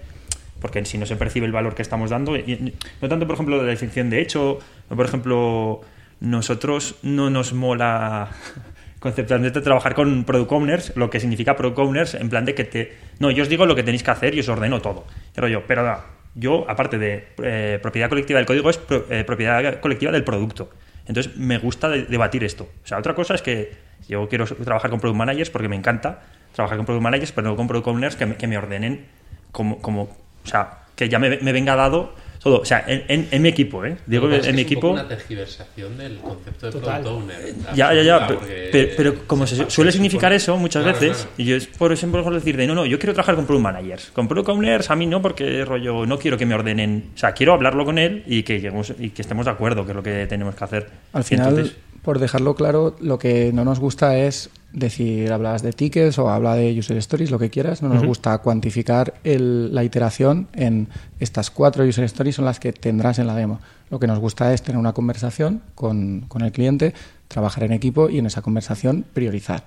Porque si no se percibe el valor que estamos dando. no tanto, por ejemplo, de la definición de hecho. no, por ejemplo, nosotros no nos mola conceptualmente trabajar con product owners, lo que significa product owners, en plan de que te. No, yo os digo lo que tenéis que hacer y os ordeno todo. Y rollo, pero yo, aparte de eh, propiedad colectiva del código, es pro- eh, propiedad colectiva del producto. Entonces, me gusta de- debatir esto. O sea, otra cosa es que yo quiero trabajar con product managers porque me encanta trabajar con product managers, pero no con product owners que me, que me ordenen como, como, o sea, que ya me, me venga dado todo. O sea, en, en- en mi equipo, ¿eh? Digo, que en mi es que es equipo. una tergiversación del concepto de Total. product owner. Ya, ya, ya, pero, porque pero- pero como se suele significar su- eso muchas Claro, veces, claro. y yo es por ejemplo mejor decir de no, no, yo quiero trabajar con product managers. Con product owners a mí no, porque rollo, no quiero que me ordenen, o sea, quiero hablarlo con él y que lleguemos y que estemos de acuerdo, que es lo que tenemos que hacer. Al final, entonces- por dejarlo claro, lo que no nos gusta es decir, hablas de tickets o habla de user stories, lo que quieras. No nos gusta cuantificar el- la iteración en estas cuatro user stories son las que tendrás en la demo. Lo que nos gusta es tener una conversación con, con el cliente, trabajar en equipo y en esa conversación priorizar.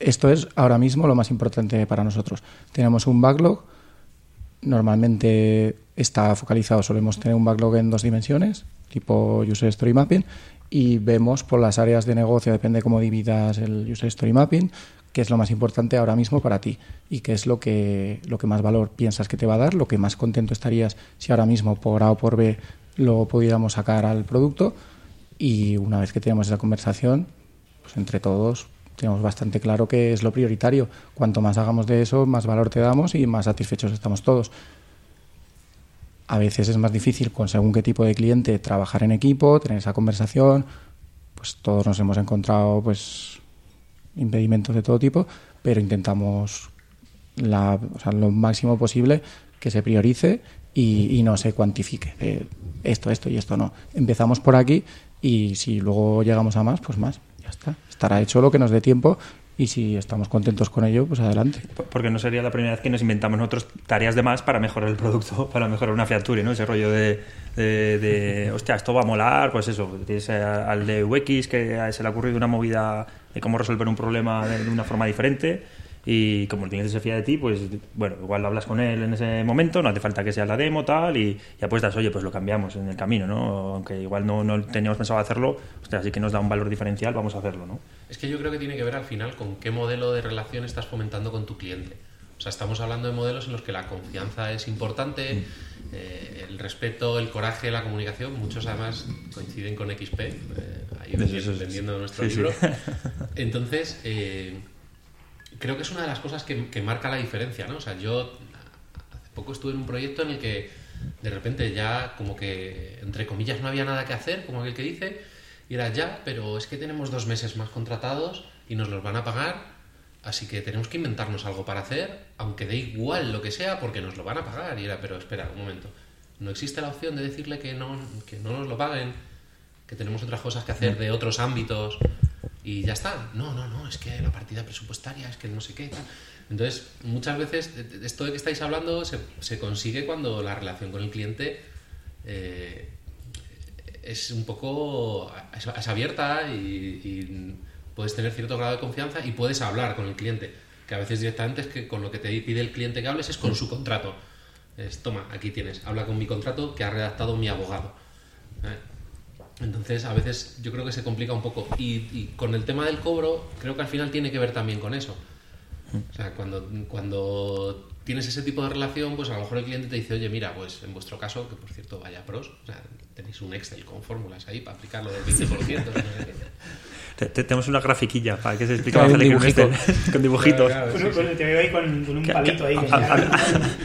Esto es ahora mismo lo más importante para nosotros. Tenemos un backlog normalmente está focalizado, solemos tener un backlog en dos dimensiones, tipo User Story Mapping, y vemos por las áreas de negocio, depende cómo dividas el User Story Mapping, qué es lo más importante ahora mismo para ti y qué es lo que, lo que más valor piensas que te va a dar, lo que más contento estarías si ahora mismo por A o por B lo pudiéramos sacar al producto y una vez que tenemos esa conversación, pues entre todos tenemos bastante claro que es lo prioritario. Cuanto más hagamos de eso, más valor te damos y más satisfechos estamos todos. A veces es más difícil con según qué tipo de cliente trabajar en equipo, tener esa conversación. Pues todos nos hemos encontrado pues impedimentos de todo tipo, pero intentamos la, lo máximo posible que se priorice y, no se cuantifique. esto, esto y esto no. Empezamos por aquí y si luego llegamos a más, pues más. Ya está. Estará hecho lo que nos dé tiempo y si estamos contentos con ello, pues adelante. Porque no sería la primera vez que nos inventamos nosotros tareas de más para mejorar el producto, para mejorar una feature, ¿no? Ese rollo de, de, hostia, esto va a molar, pues eso. Al de UX que se le ha ocurrido una movida de cómo resolver un problema de una forma diferente y como el cliente se fía de ti, pues bueno, igual hablas con él en ese momento, no hace falta que sea la demo, tal, y, y apuestas, oye, pues lo cambiamos en el camino, ¿no? Aunque igual no, no teníamos pensado hacerlo, hostia, así que nos da un valor diferencial, vamos a hacerlo, ¿no? Es que yo creo que tiene que ver al final con qué modelo de relación estás fomentando con tu cliente. O sea, estamos hablando de modelos en los que la confianza es importante, eh, el respeto, el coraje, la comunicación, muchos además coinciden con XP, eh, ahí vendiendo, vendiendo nuestro Sí, sí. libro. Entonces, eh, creo que es una de las cosas que, que marca la diferencia, ¿no? O sea, yo hace poco estuve en un proyecto en el que de repente ya como que, entre comillas, no había nada que hacer, como aquel que dice, y era ya, pero es que tenemos dos meses más contratados y nos los van a pagar, así que tenemos que inventarnos algo para hacer, aunque dé igual lo que sea, porque nos lo van a pagar. Y era, pero espera, un momento, no existe la opción de decirle que no, que no nos lo paguen, que tenemos otras cosas que hacer de otros ámbitos y ya está. No, no, no, es que la partida presupuestaria, es que no sé qué. Tal. Entonces, muchas veces esto de que estáis hablando se, se consigue cuando la relación con el cliente eh, es un poco es, es abierta y, y puedes tener cierto grado de confianza y puedes hablar con el cliente. Que a veces directamente es que con lo que te pide el cliente que hables es con su contrato. Es, toma, aquí tienes, habla con mi contrato que ha redactado mi abogado. ¿eh? Entonces, a veces yo creo que se complica un poco. Y, y con el tema del cobro, creo que al final tiene que ver también con eso. O sea, cuando, cuando tienes ese tipo de relación, pues a lo mejor el cliente te dice, oye, mira, pues en vuestro caso, que por cierto vaya pros, o sea, tenéis un Excel con fórmulas ahí para aplicarlo del 20%. Te- te- tenemos una grafiquilla para que se explique más dibujito. Excel, con dibujitos. Claro, te veo ahí con, con un Que- palito ahí. a, que a- ya-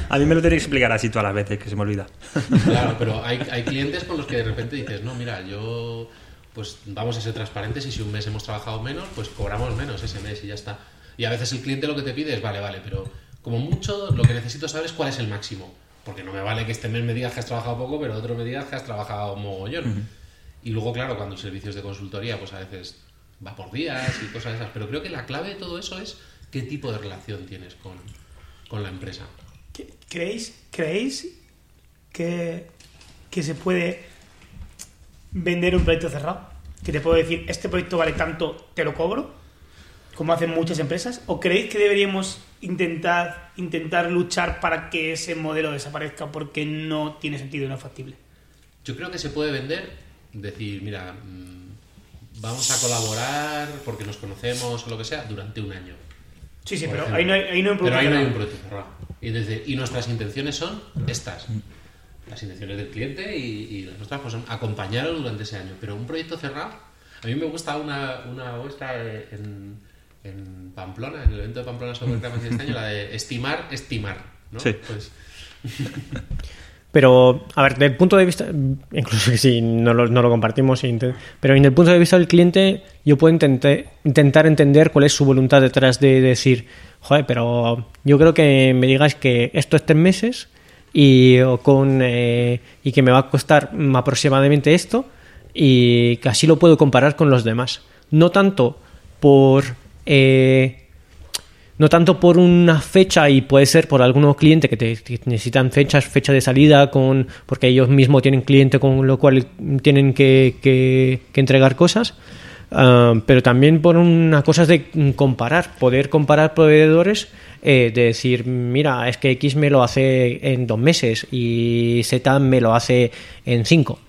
a- a mí me lo tenéis que explicar así todas las veces, que se me olvida. Claro, pero hay, hay clientes con los que de repente dices, no, mira, yo pues vamos a ser transparentes y si un mes hemos trabajado menos, pues cobramos menos ese mes y ya está. Y a veces el cliente lo que te pide es, vale, vale, pero como mucho lo que necesito saber es cuál es el máximo. Porque no me vale que este mes me digas que has trabajado poco, pero otro me digas que has trabajado mogollón. Y luego, claro, cuando el servicio es de consultoría, pues a veces va por días y cosas esas. Pero creo que la clave de todo eso es qué tipo de relación tienes con, con la empresa. ¿Qué- ¿Creéis, creéis que, que se puede vender un proyecto cerrado? Que te puedo decir, este proyecto vale tanto, te lo cobro, como hacen muchas empresas. ¿O creéis que deberíamos intentar, intentar luchar para que ese modelo desaparezca porque no tiene sentido y no es factible? Yo creo que se puede vender, decir, mira, mm, vamos a colaborar porque nos conocemos o lo que sea durante un año. Sí, sí, pero ahí no hay, ahí no hay un Pero ahí no hay un proyecto cerrado. Y, desde- y nuestras intenciones son estas. Las intenciones del cliente y, y las nuestras pues son acompañarlo durante ese año. Pero un proyecto cerrado, a mí me gusta una, una vuestra eh, en, en Pamplona, en el evento de Pamplona sobre de este año, la de estimar, estimar. ¿no? Sí. Pues, Pero, a ver, del punto de vista, incluso si no lo, no lo compartimos, pero en el punto de vista del cliente, yo puedo intentar, intentar entender cuál es su voluntad detrás de decir, joder, pero yo creo que me digáis que esto es tres meses y, o con, eh, y que me va a costar aproximadamente esto y que así lo puedo comparar con los demás. No tanto por... eh, no tanto por una fecha y puede ser por algunos clientes que, necesitan fechas, fecha de salida, con porque ellos mismos tienen cliente con lo cual tienen que, que- entregar cosas, ah, pero también por una cosa de comparar, poder comparar proveedores, eh, de decir, mira, es que X me lo hace en dos meses y Z me lo hace en cinco.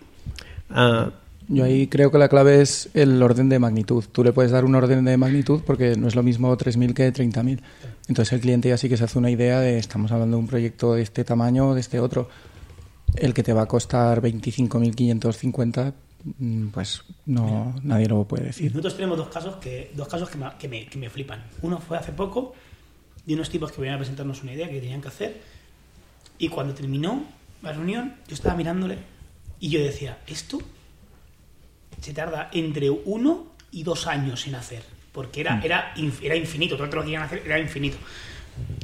Ah, Yo ahí creo que la clave es el orden de magnitud. Tú le puedes dar un orden de magnitud porque no es lo mismo 3.000 que 30.000. Entonces el cliente ya sí que se hace una idea de estamos hablando de un proyecto de este tamaño o de este otro. El que te va a costar 25.550, mm, pues no nadie lo puede decir. Nosotros tenemos dos casos que, dos casos que me, que, me, que me flipan. Uno fue hace poco, de unos tipos que venían a presentarnos una idea que tenían que hacer, y cuando terminó, la reunión, yo estaba mirándole y yo decía, esto se tarda entre uno y dos años en hacer, porque era, era, inf- era infinito, todo lo que iban a hacer era infinito.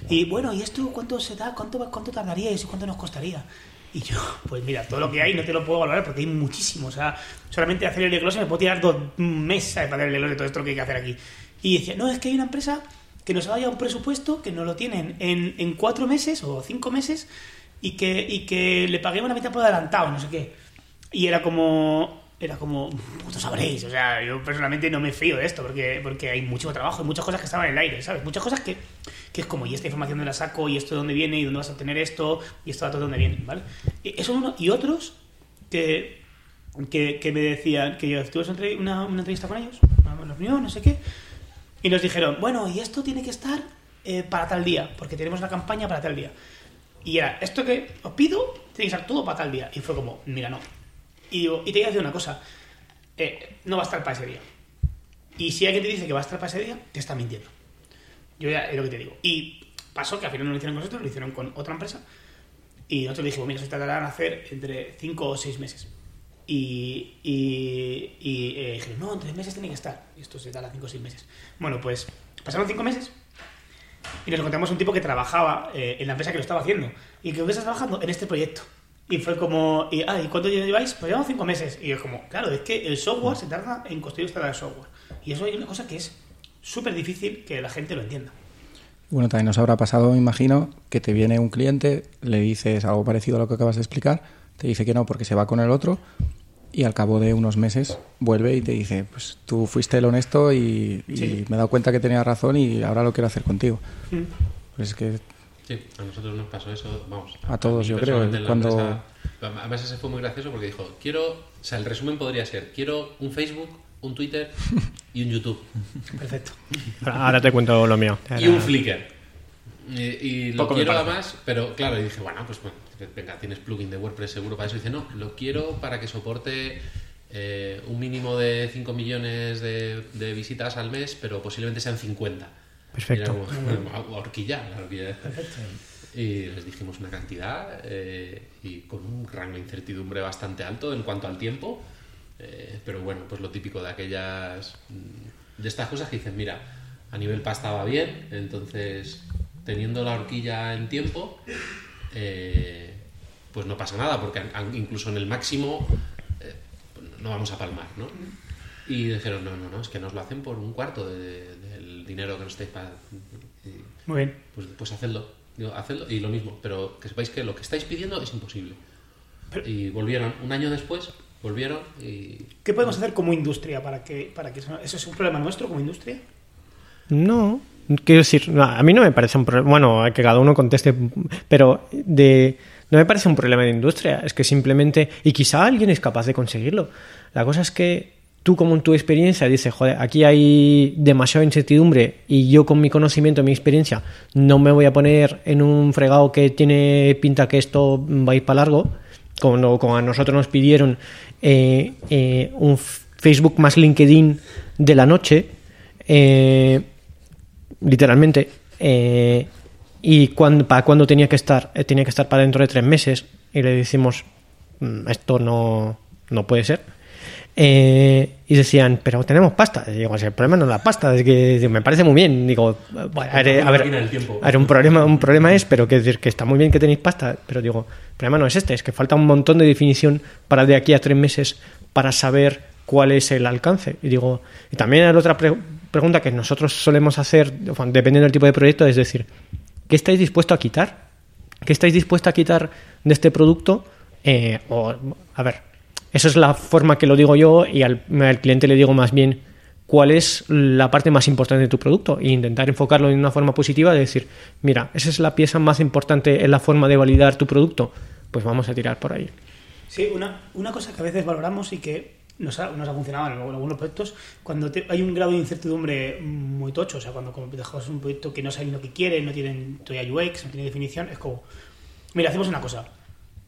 Y bueno, ¿y esto cuánto se da? ¿Cuánto, cuánto tardaría y cuánto nos costaría? Y yo, pues mira, todo lo que hay no te lo puedo valorar porque hay muchísimo. O sea, solamente hacer el desglose me puedo tirar dos meses para hacer el desglose de todo esto que hay que hacer aquí. Y decía, no, es que hay una empresa que nos ha dado ya un presupuesto que nos lo tienen en, en cuatro meses o cinco meses y que, y que le paguemos la mitad por adelantado, no sé qué. Y era como, era como, puto sabréis. O sea, yo personalmente no me fío de esto porque, porque hay mucho trabajo, hay muchas cosas que estaban en el aire, ¿sabes? Muchas cosas que, que es como, y esta información de la saco, y esto de dónde viene, y dónde vas a obtener esto, y esto de dónde viene, ¿vale? Y Eso uno, y otros que, que, que me decían, que yo tuve una, una entrevista con ellos, una reunión, no sé qué, y nos dijeron, bueno, y esto tiene que estar eh, para tal día, porque tenemos una campaña para tal día. Y era, esto que os pido, tiene que estar todo para tal día. Y fue como, mira, no. Y digo, y te voy a decir una cosa, eh, no va a estar para ese día. Y si alguien te dice que va a estar para ese día, te está mintiendo. Yo ya es lo que te digo. Y pasó que al final no lo hicieron con nosotros, lo hicieron con otra empresa. Y nosotros le dijimos, mira, se tardarán en hacer entre 5 o 6 meses. Y, y, y eh, dijeron, no, en 3 meses tiene que estar. Y esto se tarda 5 o 6 meses. Bueno, pues pasaron 5 meses y nos encontramos un tipo que trabajaba eh, en la empresa que lo estaba haciendo. Y que estás trabajando en este proyecto. Y fue como, y, ah, ¿y cuánto lleváis? Pues llevamos 5 meses. Y yo como, claro, es que el software se tarda en construir esta el software. Y eso hay una cosa que es súper difícil que la gente lo entienda. Bueno, también nos habrá pasado, me imagino, que te viene un cliente, le dices algo parecido a lo que acabas de explicar, te dice que no porque se va con el otro y al cabo de unos meses vuelve y te dice, pues tú fuiste el honesto y, y Sí. me he dado cuenta que tenía razón y ahora lo quiero hacer contigo. Pues es que Sí, a nosotros nos pasó eso, vamos. A todos, yo creo, personalmente en la cuando- empresa- Además ese fue muy gracioso porque dijo, quiero, o sea, el resumen podría ser, quiero un Facebook, un Twitter y un YouTube. Perfecto. Ahora te cuento lo mío. Y un Flickr. Y, y lo Poco quiero además, pero claro, y dije, bueno, pues bueno, venga, tienes plugin de WordPress seguro para eso. Y dice, no, lo quiero para que soporte eh, un mínimo de 5 millones de, de visitas al mes, pero posiblemente sean 50. Perfecto. "Guau, horquilla, la horquilla. Y les dijimos una cantidad eh, y con un rango de incertidumbre bastante alto en cuanto al tiempo. Eh, pero bueno, pues lo típico de aquellas. mm, de estas cosas que dicen, mira, a nivel pasta va bien, entonces teniendo la horquilla en tiempo, eh, pues no pasa nada, porque incluso en el máximo eh, no vamos a palmar, ¿no? Y dijeron, no, no, no, es que nos lo hacen por un cuarto de- dinero que nos estáis pagando. Muy bien. pues, pues hacedlo. Digo, hacedlo y lo mismo, pero que sepáis que lo que estáis pidiendo es imposible. Y volvieron, un año después, volvieron y... ¿Qué podemos hacer como industria para que, para que eso, eso es un problema nuestro como industria? No, quiero decir, a mí no me parece un problema. Bueno, que cada uno conteste, pero de no me parece un problema de industria. Es que simplemente, y quizá alguien es capaz de conseguirlo. La cosa es que tú, como en tu experiencia, dices, joder, aquí hay demasiada incertidumbre y yo, con mi conocimiento, mi experiencia, no me voy a poner en un fregado que tiene pinta que esto va a ir para largo. Como, a nosotros nos pidieron eh, eh, un Facebook más LinkedIn de la noche. Eh, literalmente. eh, y cuando, para cuándo tenía que estar, tenía que estar para dentro de tres meses. Y le decimos, "Mm, esto no, no puede ser. Eh, y decían, pero tenemos pasta. Y digo, "Si el problema no es la pasta, es que me parece muy bien. Digo, bueno, a ver, a ver, un problema, un problema es, pero que decir que está muy bien que tenéis pasta, pero digo, el problema no es este, es que falta un montón de definición para de aquí a tres meses para saber cuál es el alcance. Y digo, y también hay otra pre- pregunta que nosotros solemos hacer, dependiendo del tipo de proyecto, es decir, ¿qué estáis dispuestos a quitar? ¿Qué estáis dispuestos a quitar de este producto? Eh, o, a ver, esa es la forma que lo digo yo y al, cliente le digo más bien cuál es la parte más importante de tu producto e intentar enfocarlo de una forma positiva de decir, mira, esa es la pieza más importante en la forma de validar tu producto, pues vamos a tirar por ahí. Sí, una, una cosa que a veces valoramos y que nos ha, nos ha funcionado en algunos proyectos, cuando hay un grado de incertidumbre muy tocho, o sea, cuando dejas un proyecto que no saben lo que quieren, no tienen todavía UX, no tiene definición, es como, mira, hacemos una cosa,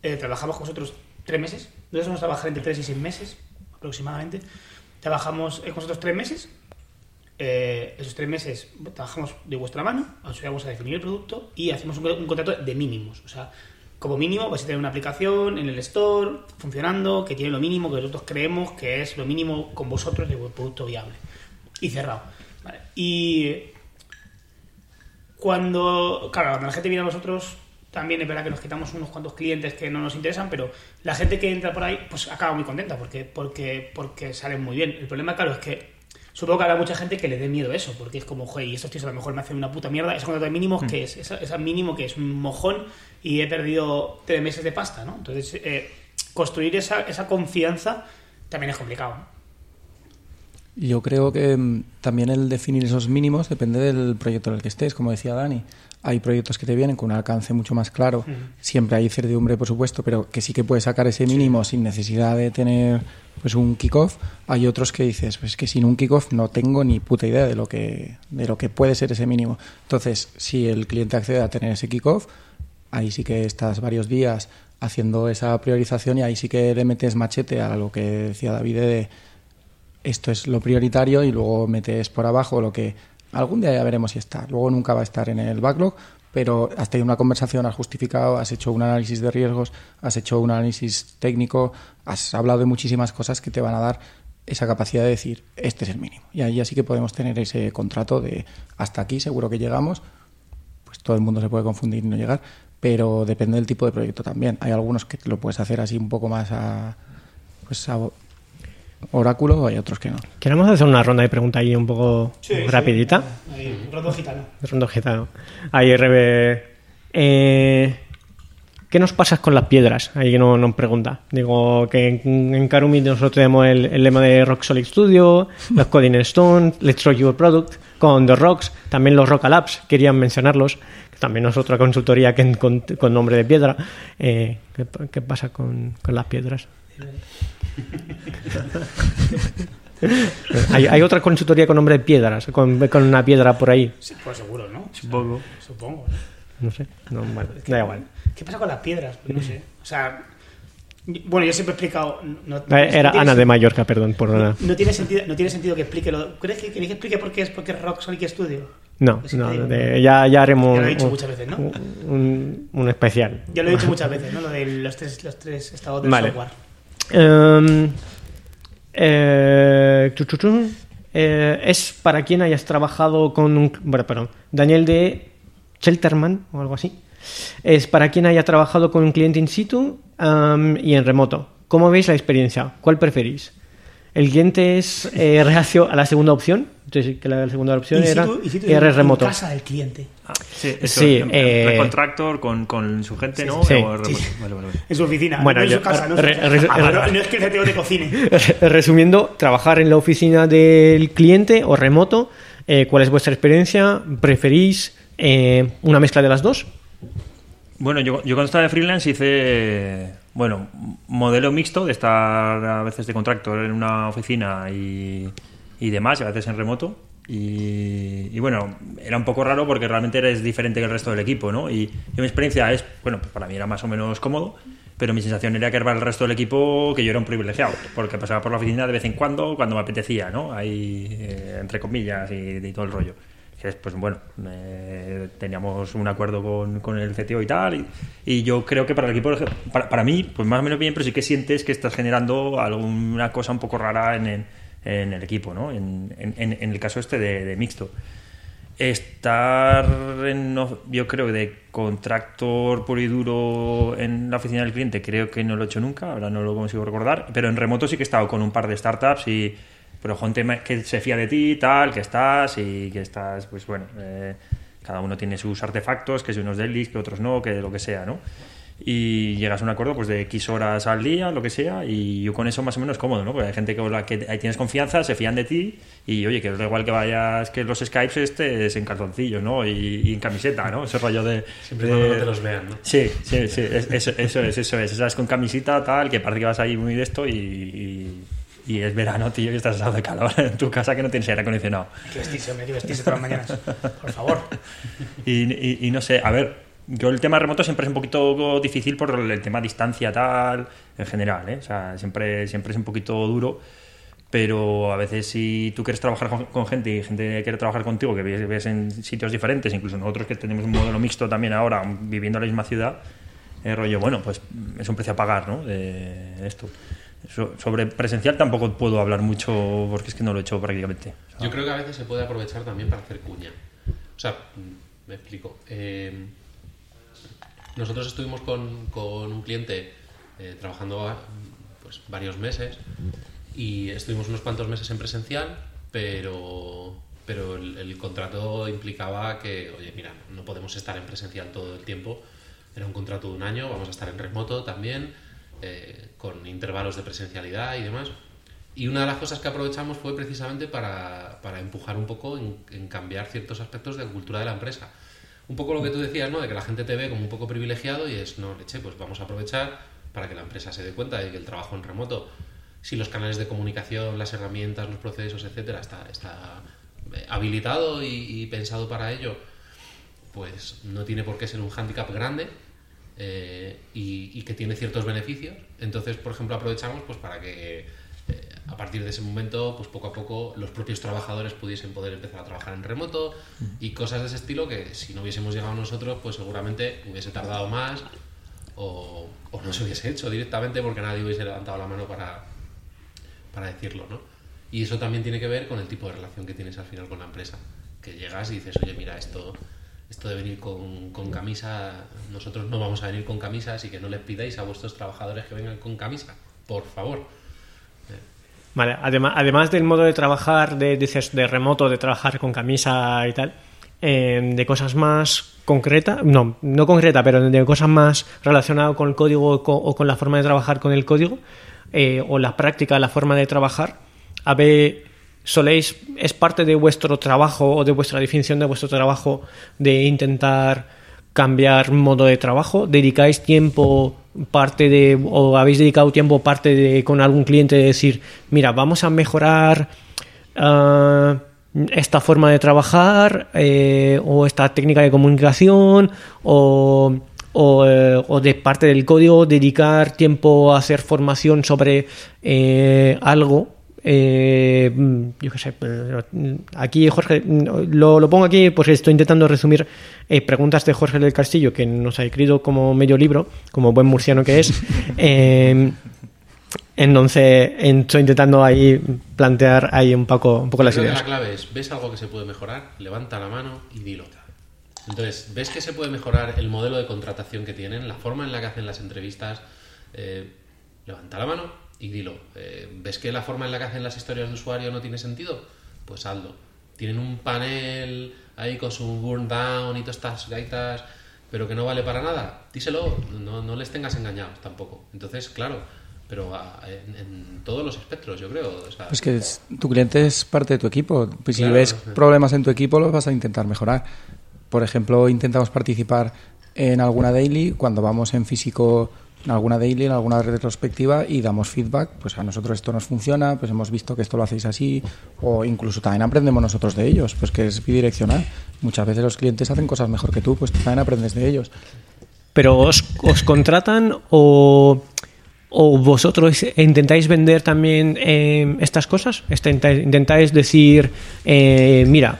eh, trabajamos con vosotros tres meses, nosotros vamos a trabajar entre tres y seis meses aproximadamente, trabajamos eh, con vosotros tres meses, eh, esos tres meses trabajamos de vuestra mano, os ayudamos a definir el producto y hacemos un, contrato de mínimos, o sea, como mínimo vais a tener una aplicación en el store funcionando, que tiene lo mínimo que nosotros creemos que es lo mínimo con vosotros de producto viable. Y cerrado. Y cuando, claro, cuando la gente viene a nosotros, también es verdad que nos quitamos unos cuantos clientes que no nos interesan, pero la gente que entra por ahí, pues acaba muy contenta porque, porque, porque salen muy bien. El problema, claro, es que supongo que habrá mucha gente que le dé miedo eso, porque es como, joder, y estos tíos a lo mejor me hacen una puta mierda. Ese contrato de mínimo que es, ese mínimo que es un mojón y he perdido tres meses de pasta, ¿no? Entonces, eh, construir esa, esa confianza también es complicado. Yo creo que mm, también el definir esos mínimos depende del proyecto en el que estés, como decía Dani. Hay proyectos que te vienen con un alcance mucho más claro. Siempre hay incertidumbre, por supuesto, pero que sí que puedes sacar ese mínimo sin necesidad de tener pues un kickoff. Hay otros que dices, pues que sin un kickoff no tengo ni puta idea de lo que de lo que puede ser ese mínimo. Entonces, si el cliente accede a tener ese kickoff, ahí sí que estás varios días haciendo esa priorización y ahí sí que le metes machete a lo que decía David de esto es lo prioritario y luego metes por abajo lo que algún día ya veremos si está. Luego nunca va a estar en el backlog, pero has tenido una conversación, has justificado, has hecho un análisis de riesgos, has hecho un análisis técnico, has hablado de muchísimas cosas que te van a dar esa capacidad de decir, este es el mínimo. Y ahí así que podemos tener ese contrato de hasta aquí, seguro que llegamos. Pues todo el mundo se puede confundir y no llegar, pero depende del tipo de proyecto también. Hay algunos que lo puedes hacer así un poco más a, pues a oráculo, hay otros que no. Queremos hacer una ronda de preguntas ahí un poco Sí, sí. rapidita. Ahí, rondo gitano. Rondo gitano. Ahí, Rebe. Eh, ¿Qué nos pasa con las piedras? Ahí no nos pregunta. Digo que en, en Karumi nosotros tenemos el, el lema de Rock Solid Studio, los Coding Stone, Let's Rock Your Product, con The Rocks, también los Rock Labs, querían mencionarlos, que también es otra consultoría que, con, con nombre de piedra. Eh, ¿qué, qué pasa con, con las piedras? Hay, hay otra consultoría con nombre de piedras, con, con una piedra por ahí. Sí, pues seguro, ¿no? Supongo. Supongo. No sé, no, bueno, da igual. ¿Qué pasa con las piedras? Pues no sé. O sea, bueno, yo siempre he explicado. No, no- Eh, Era Ana de Mallorca, perdón, por nada. No tiene sentido, no tiene sentido que explique lo. ¿Crees que, queréis que explique por qué es porque es Rock Sonic Studio? No, de- ya, ya haremos Ya lo he dicho un, muchas veces, ¿no? un- un especial. Ya lo he dicho muchas veces, ¿no? Lo de los tres, los tres estados del Vale. software. Em, eh. Eh, es para quien hayas trabajado con un. Bueno, perdón. Daniel de Shelterman o algo así. Es para quien haya trabajado con un cliente in situ am, y en remoto. ¿Cómo veis la experiencia? ¿Cuál preferís? ¿El cliente es eh, reacio a la segunda opción? Entonces, que la segunda opción era situ- situ era en- remoto. En casa del cliente. Ah, sí, eso, Sí, en- eh, Contractor con, con su gente, ¿no? sí, O sí. remoto. Vale, vale, vale. En su oficina. Bueno, no en yo- su casa, ¿no? re- re- Ah, re- no, no es que el CTO te cocine. Resumiendo, trabajar en la oficina del cliente o remoto. eh, ¿Cuál es vuestra experiencia? ¿Preferís eh, una mezcla de las dos? Bueno, yo, yo cuando estaba de freelance hice, bueno, modelo mixto de estar a veces de contractor en una oficina y, y demás, y a veces en remoto. Y, y bueno, era un poco raro porque realmente eres diferente que el resto del equipo, ¿no? Y, y mi experiencia es, bueno, pues para mí era más o menos cómodo, pero mi sensación era que para el resto del equipo que yo era un privilegiado, porque pasaba por la oficina de vez en cuando, cuando me apetecía, ¿no? Ahí, eh, entre comillas, y, y todo el rollo pues bueno, eh, teníamos un acuerdo con, con el CTO y tal, y, yo creo que para el equipo, para, para mí, pues más o menos bien, pero sí que sientes que estás generando alguna cosa un poco rara en, el- en el equipo, ¿no? En, en- en el caso este de, de mixto. Estar, en, yo creo, de contractor puro y duro en la oficina del cliente, creo que no lo he hecho nunca, ahora no lo consigo recordar, pero en remoto sí que he estado con un par de startups y, pero gente que se fía de ti, tal, que estás y que estás, pues bueno, eh, cada uno tiene sus artefactos, que si unos delis, que otros no, que lo que sea, ¿no? Y llegas a un acuerdo pues de X horas al día, lo que sea, y yo con eso más o menos cómodo, ¿no? Porque hay gente con la que ahí tienes confianza, se fían de ti, y oye, que da igual que vayas, que los Skypes estés en calzoncillos, ¿no? Y, y en camiseta, ¿no? Ese rollo de... Siempre de- cuando no te los vean, ¿no? Sí, sí, sí, es- eso, eso es, eso es. Estás con camisita tal, que parece que vas ahí muy de esto y, y, y es verano, tío, y estás asado de calor en tu casa que no tienes aire acondicionado. Hay que vestirse, hombre, hay que vestirse todas las mañanas. Por favor. Y, y- y no sé, a ver, yo el tema remoto siempre es un poquito difícil por el tema distancia tal, en general, ¿eh? O sea, siempre, siempre es un poquito duro, pero a veces si tú quieres trabajar con, con gente y gente quiere trabajar contigo, que ves, ves en sitios diferentes, incluso nosotros que tenemos un modelo mixto también ahora, viviendo en la misma ciudad, eh, rollo, bueno, pues es un precio a pagar, ¿no? De esto. So- sobre presencial tampoco puedo hablar mucho porque es que no lo he hecho prácticamente. O sea, Yo creo que a veces se puede aprovechar también para hacer cuña. O sea, me explico. Eh, nosotros estuvimos con, con un cliente eh, trabajando a- pues, varios meses y estuvimos unos cuantos meses en presencial, pero, pero el, contrato implicaba que, oye, mira, no podemos estar en presencial todo el tiempo. Era un contrato de un año, vamos a estar en remoto también, eh, con intervalos de presencialidad y demás. Y una de las cosas que aprovechamos fue precisamente para, para empujar un poco en cambiar ciertos aspectos de la cultura de la empresa. Un poco lo que tú decías, ¿no? De que la gente te ve como un poco privilegiado y es, no, leche, pues vamos a aprovechar para que la empresa se dé cuenta de que el trabajo en remoto, si los canales de comunicación, las herramientas, los procesos, etcétera, está, está eh, habilitado y, pensado para ello, pues no tiene por qué ser un hándicap grande eh, y, y que tiene ciertos beneficios. Entonces, por ejemplo, aprovechamos pues para que a partir de ese momento, pues poco a poco los propios trabajadores pudiesen poder empezar a trabajar en remoto y cosas de ese estilo que si no hubiésemos llegado nosotros, pues seguramente hubiese tardado más o, o no se hubiese hecho directamente porque nadie hubiese levantado la mano para, para decirlo, ¿no? Y eso también tiene que ver con el tipo de relación que tienes al final con la empresa. Que llegas y dices, oye, mira, esto, esto de venir con, con camisa, nosotros no vamos a venir con camisa, así que no les pidáis a vuestros trabajadores que vengan con camisa, por favor. Vale, además, además del modo de trabajar, de, dices, de remoto, de trabajar con camisa y tal, eh, de cosas más concretas, no, no concreta, pero de cosas más relacionadas con el código o con, o con la forma de trabajar con el código, eh, o la práctica, la forma de trabajar, a ver, soléis, es parte de vuestro trabajo o de vuestra definición de vuestro trabajo de intentar cambiar modo de trabajo, dedicáis tiempo parte de o habéis dedicado tiempo parte de con algún cliente de decir, mira, vamos a mejorar ah, esta forma de trabajar eh, o esta técnica de comunicación o, o, eh, o de parte del código dedicar tiempo a hacer formación sobre eh, algo eh, yo qué sé, mm, aquí Jorge, mm, lo, lo pongo aquí, pues estoy intentando resumir eh, preguntas de Jorge del Castillo, que nos ha escrito como medio libro, como buen murciano que es. Eh, entonces, estoy intentando ahí plantear ahí un poco, un poco las ideas. la clave es, ¿ves algo que se puede mejorar? Levanta la mano y dilo. Entonces, ¿ves que se puede mejorar el modelo de contratación que tienen, la forma en la que hacen las entrevistas? Eh, levanta la mano y dilo. Eh, ¿Ves que la forma en la que hacen las historias de usuario no tiene sentido? Pues hazlo. Tienen un panel ahí con su burn down y todas estas gaitas, pero que no vale para nada. Díselo, no, no les tengas engañados tampoco. Entonces, claro, pero ah, en, en todos los espectros, yo creo. o sea, Es que es- tu cliente es parte de tu equipo. Pues si ves problemas en tu equipo, los vas a intentar mejorar. Por ejemplo, intentamos participar en alguna daily cuando vamos en físico alguna daily, en alguna retrospectiva y damos feedback, pues a nosotros esto nos funciona, pues hemos visto que esto lo hacéis así, o incluso también aprendemos nosotros de ellos, pues que es bidireccional. Muchas veces los clientes hacen cosas mejor que tú, pues tú también aprendes de ellos. Pero os, contratan o, o vosotros intentáis vender también eh, estas cosas, Intentáis- intentáis decir, eh, mira,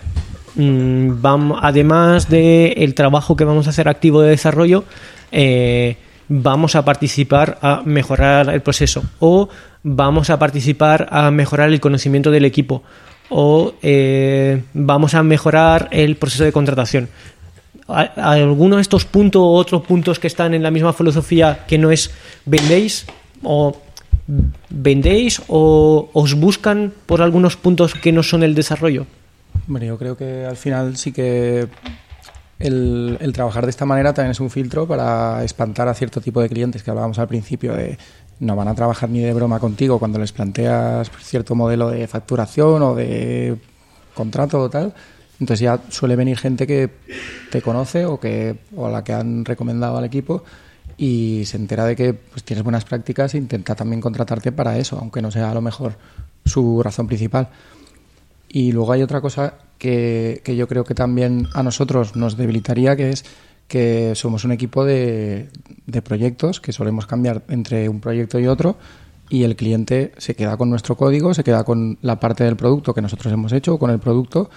mm, vam- además del trabajo que vamos a hacer activo de desarrollo, eh, vamos a participar a mejorar el proceso o vamos a participar a mejorar el conocimiento del equipo o eh, vamos a mejorar el proceso de contratación. ¿A- a ¿Alguno de estos puntos o otros puntos que están en la misma filosofía que no es vendéis o vendéis o os buscan por algunos puntos que no son el desarrollo? Hombre, yo creo que al final sí que el, el trabajar de esta manera también es un filtro para espantar a cierto tipo de clientes que hablábamos al principio de no van a trabajar ni de broma contigo cuando les planteas cierto modelo de facturación o de contrato o tal. Entonces ya suele venir gente que te conoce o que o a la que han recomendado al equipo y se entera de que pues, tienes buenas prácticas e intenta también contratarte para eso, aunque no sea a lo mejor su razón principal. Y luego hay otra cosa que, yo creo que también a nosotros nos debilitaría, que es que somos un equipo de, de proyectos que solemos cambiar entre un proyecto y otro y el cliente se queda con nuestro código, se queda con la parte del producto que nosotros hemos hecho con el producto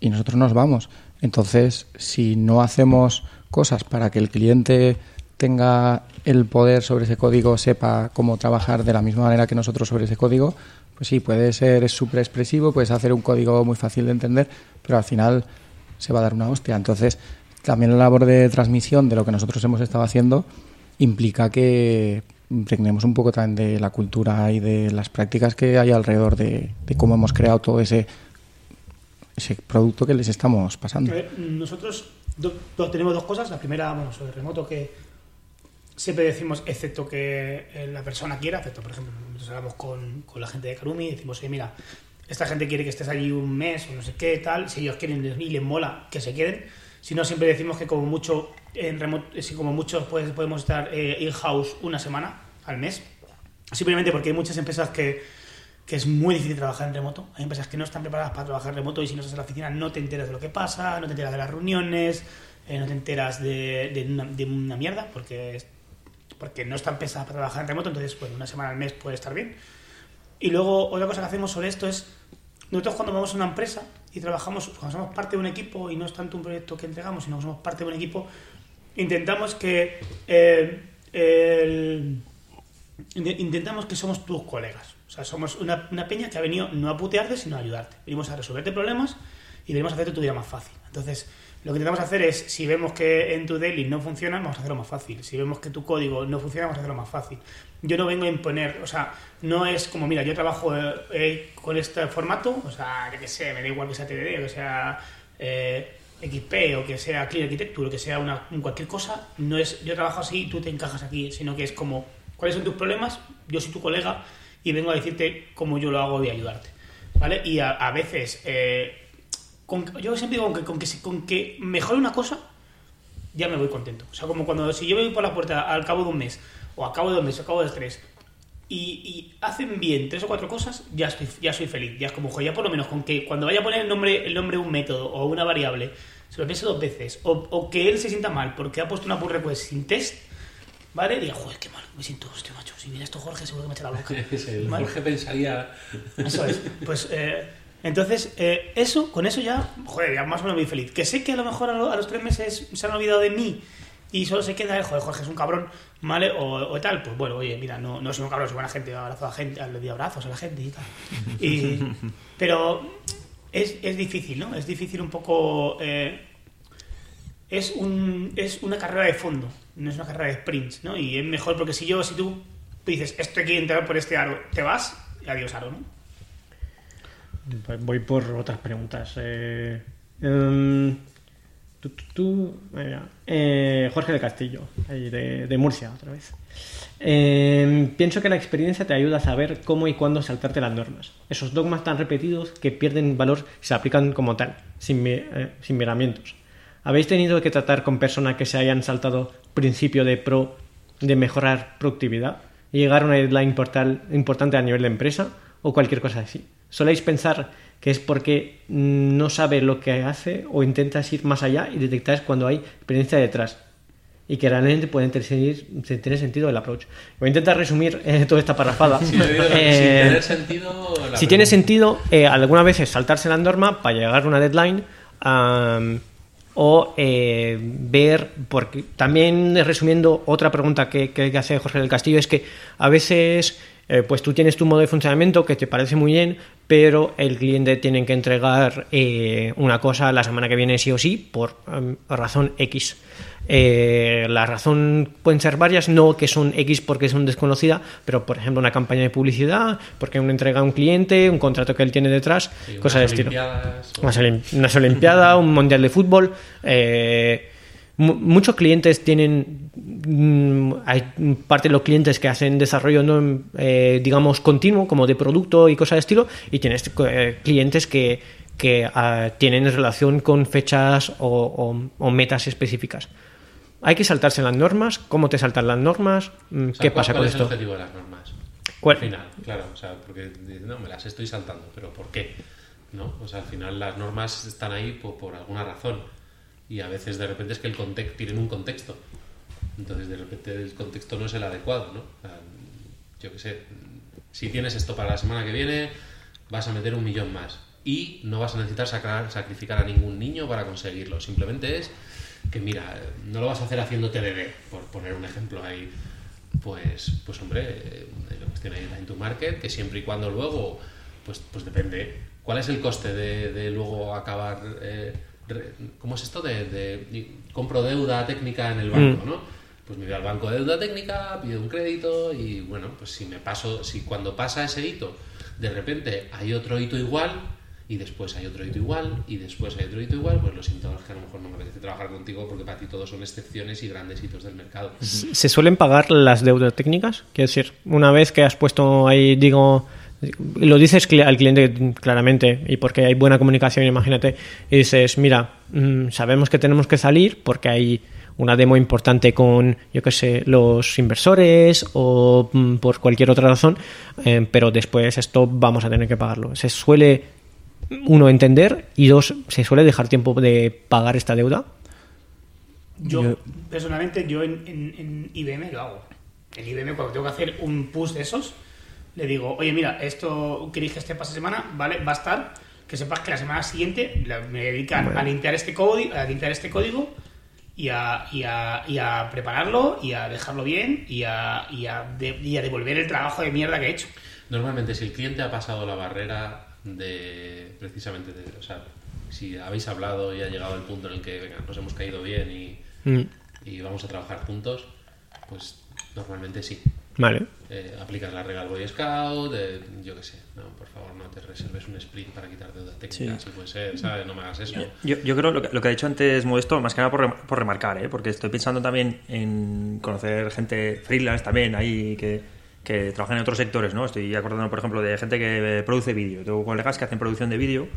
y nosotros nos vamos. Entonces, si no hacemos cosas para que el cliente tenga el poder sobre ese código, sepa cómo trabajar de la misma manera que nosotros sobre ese código, pues sí, puede ser súper expresivo, puedes hacer un código muy fácil de entender, pero al final se va a dar una hostia. Entonces, también la labor de transmisión de lo que nosotros hemos estado haciendo implica que impregnemos un poco también de la cultura y de las prácticas que hay alrededor de, de cómo hemos creado todo ese, ese producto que les estamos pasando. A ver, nosotros tenemos dos cosas. La primera, bueno, sobre remoto, que siempre decimos, excepto que eh, la persona quiera, excepto, por ejemplo, nosotros hablamos con, con la gente de Karumi decimos, oye, mira, esta gente quiere que estés allí un mes o no sé qué, tal, si ellos quieren y les mola, que se queden. Si no, siempre decimos que como mucho, en remoto, si como mucho pues, podemos estar eh, in-house una semana al mes. Simplemente porque hay muchas empresas que, que es muy difícil trabajar en remoto. Hay empresas que no están preparadas para trabajar remoto y si no estás en la oficina no te enteras de lo que pasa, no te enteras de las reuniones, eh, no te enteras de, una, de una mierda porque, porque no están pensadas para trabajar en remoto. Entonces, bueno, una semana al mes puede estar bien. Y luego, otra cosa que hacemos sobre esto es, nosotros cuando vamos a una empresa y trabajamos, cuando somos parte de un equipo y no es tanto un proyecto que entregamos, sino que somos parte de un equipo, intentamos que eh, el- Int- intentamos que somos tus colegas. O sea, somos una, una peña que ha venido no a putearte, sino a ayudarte. Venimos a resolverte problemas y venimos a hacerte tu vida más fácil. Entonces, lo que intentamos hacer es, si vemos que en tu daily no funciona, vamos a hacerlo más fácil. Si vemos que tu código no funciona, vamos a hacerlo más fácil. Yo no vengo a imponer, o sea, no es como, mira, yo trabajo eh, eh, con este formato, o sea, que sé, me da igual que sea TDD, que sea eh, XP o que sea Clean Architecture o que sea una, cualquier cosa, no es yo trabajo así tú te encajas aquí, sino que es como, ¿cuáles son tus problemas? Yo soy tu colega y vengo a decirte cómo yo lo hago y ayudarte. ¿Vale? Y a, a veces, eh, con- yo siempre digo con que, con, que, con que mejore una cosa, ya me voy contento. O sea, como cuando si yo voy por la puerta al cabo de un mes, o al cabo de dos meses, o al cabo de tres, y, y hacen bien tres o cuatro cosas, ya, estoy, ya soy feliz. Ya es como, joder, ya por lo menos con que cuando vaya a poner el nombre, el nombre de un método o una variable, se lo piense dos veces, o, o que él se sienta mal porque ha puesto una pull request sin test, ¿vale? Diga, joder, qué mal, me siento, hostia, macho, si viene esto Jorge seguro que me echa la boca. ¿Vale? Jorge pensaría. Eso es. Pues eh, entonces, eh, eso, con eso ya, joder, ya más o menos muy feliz. Que sé que a lo mejor a, lo- a los tres meses se han olvidado de mí y solo se queda el joder, Jorge es un cabrón, ¿vale? O, o tal, pues bueno, oye, mira, no, no soy un cabrón, soy buena gente, abrazo a la gente, le doy abrazos a la gente y tal. Y, pero es, es difícil, ¿no? Es difícil un poco. eh, es, un, es una carrera de fondo, no es una carrera de sprints, ¿no? Y es mejor porque si yo, si tú dices, esto hay que entrar por este aro, te vas, y adiós aro, ¿no? Voy por otras preguntas. Eh, em, tú, tú- tú-. Eh, Jorge del Castillo, de, de Murcia, otra vez. Em, pienso que la experiencia te ayuda a saber cómo y cuándo saltarte las normas. Esos dogmas tan repetidos que pierden valor se aplican como tal, sin, eh, sin miramientos. ¿Habéis tenido que tratar con personas que se hayan saltado principio de pro de mejorar productividad y llegar a una deadline importante a nivel de empresa o cualquier cosa así? ¿Soléis pensar que es porque no sabe lo que hace o intentas ir más allá y detectar cuando hay experiencia detrás? Y que realmente puede tener, sentido el approach. Voy a intentar resumir eh, toda esta parrafada. Si, no- Eh, sin tener sentido. si tiene sentido, eh, algunas veces saltarse la norma para llegar a una deadline o eh, ver, porque también resumiendo otra pregunta que, que- que hace Jorge del Castillo es que a veces eh, pues tú tienes tu modo de funcionamiento que te parece muy bien, pero el cliente tiene que entregar eh, una cosa la semana que viene sí o sí por am, razón X. Eh, la razón pueden ser varias, no que son X porque son desconocida, pero por ejemplo una campaña de publicidad, porque una entrega a un cliente, un contrato que él tiene detrás, cosas de estilo. O- Unas, olimpiadas, un mundial de fútbol. eh, muchos clientes tienen. mm, hay parte de los clientes que hacen desarrollo, ¿no? eh, digamos, continuo, como de producto y cosas de estilo, y tienes eh, clientes que, que ah, tienen relación con fechas o, o- o metas específicas. Hay que saltarse las normas. ¿Cómo te saltan las normas? Mm, O sea, ¿Qué ¿cuál- pasa cuál con es el esto? objetivo de las normas? ¿Cuál? Al final, claro, o sea, porque no, me las estoy saltando, pero ¿por qué? ¿No? O sea, al final las normas están ahí por, por alguna razón y a veces de repente es que el contexto tienen un contexto. Entonces de repente el contexto no es el adecuado, ¿no? Yo qué sé, si tienes esto para la semana que viene, vas a meter un millón más y no vas a necesitar sacrificar a ningún niño para conseguirlo. Simplemente es que mira, no lo vas a hacer haciendo TDD, por poner un ejemplo ahí. Pues, pues hombre, eh, la cuestión ahí time to market, que siempre y cuando luego, pues, pues depende. ¿Cuál es el coste de, de luego acabar? eh, ¿Cómo es esto de, de- compro deuda técnica en el banco, no? Pues me voy al banco de deuda técnica, pido un crédito y bueno, pues si me paso, si cuando pasa ese hito, de repente hay otro hito igual y después hay otro hito igual y después hay otro hito igual, pues lo siento, es que a lo mejor no me apetece trabajar contigo porque para ti todos son excepciones y grandes hitos del mercado. ¿Se suelen pagar las deudas técnicas? Quiero decir, una vez que has puesto ahí, digo, lo dices cl- al cliente claramente y porque hay buena comunicación, imagínate, y dices, mira, mm, sabemos que tenemos que salir porque hay una demo importante con, yo qué sé, los inversores o mm, por cualquier otra razón, eh, pero después esto vamos a tener que pagarlo. Se suele, uno, entender y dos, se suele dejar tiempo de pagar esta deuda. Yo, Yo- personalmente, yo en, en- en IBM lo hago. En IBM, cuando tengo que hacer un push de esos, le digo, oye, mira, esto queréis que esté para esta semana, ¿vale? Va a estar. Que sepas que la semana siguiente me dedican a limpiar este código, a limpiar este código y a, y a- y a prepararlo y a dejarlo bien y a, y a de- y a devolver el trabajo de mierda que he hecho. Normalmente, si el cliente ha pasado la barrera de precisamente de, o sea, si habéis hablado y ha llegado el punto en el que venga, nos hemos caído bien y, Mm, y vamos a trabajar juntos, pues normalmente sí. Vale. Eh, aplicas la regla al Boy Scout, eh, yo qué sé, no, por favor no te reserves un sprint para quitar deuda técnica, si puede ser, ¿sabes? No me hagas eso. Yo, yo creo lo que, lo que ha dicho antes Modesto, más que nada por, por remarcar, ¿eh? porque estoy pensando también en conocer gente freelance también ahí que, que trabaja en otros sectores, ¿no? Estoy acordando, por ejemplo, de gente que produce vídeo. Tengo colegas que hacen producción de vídeo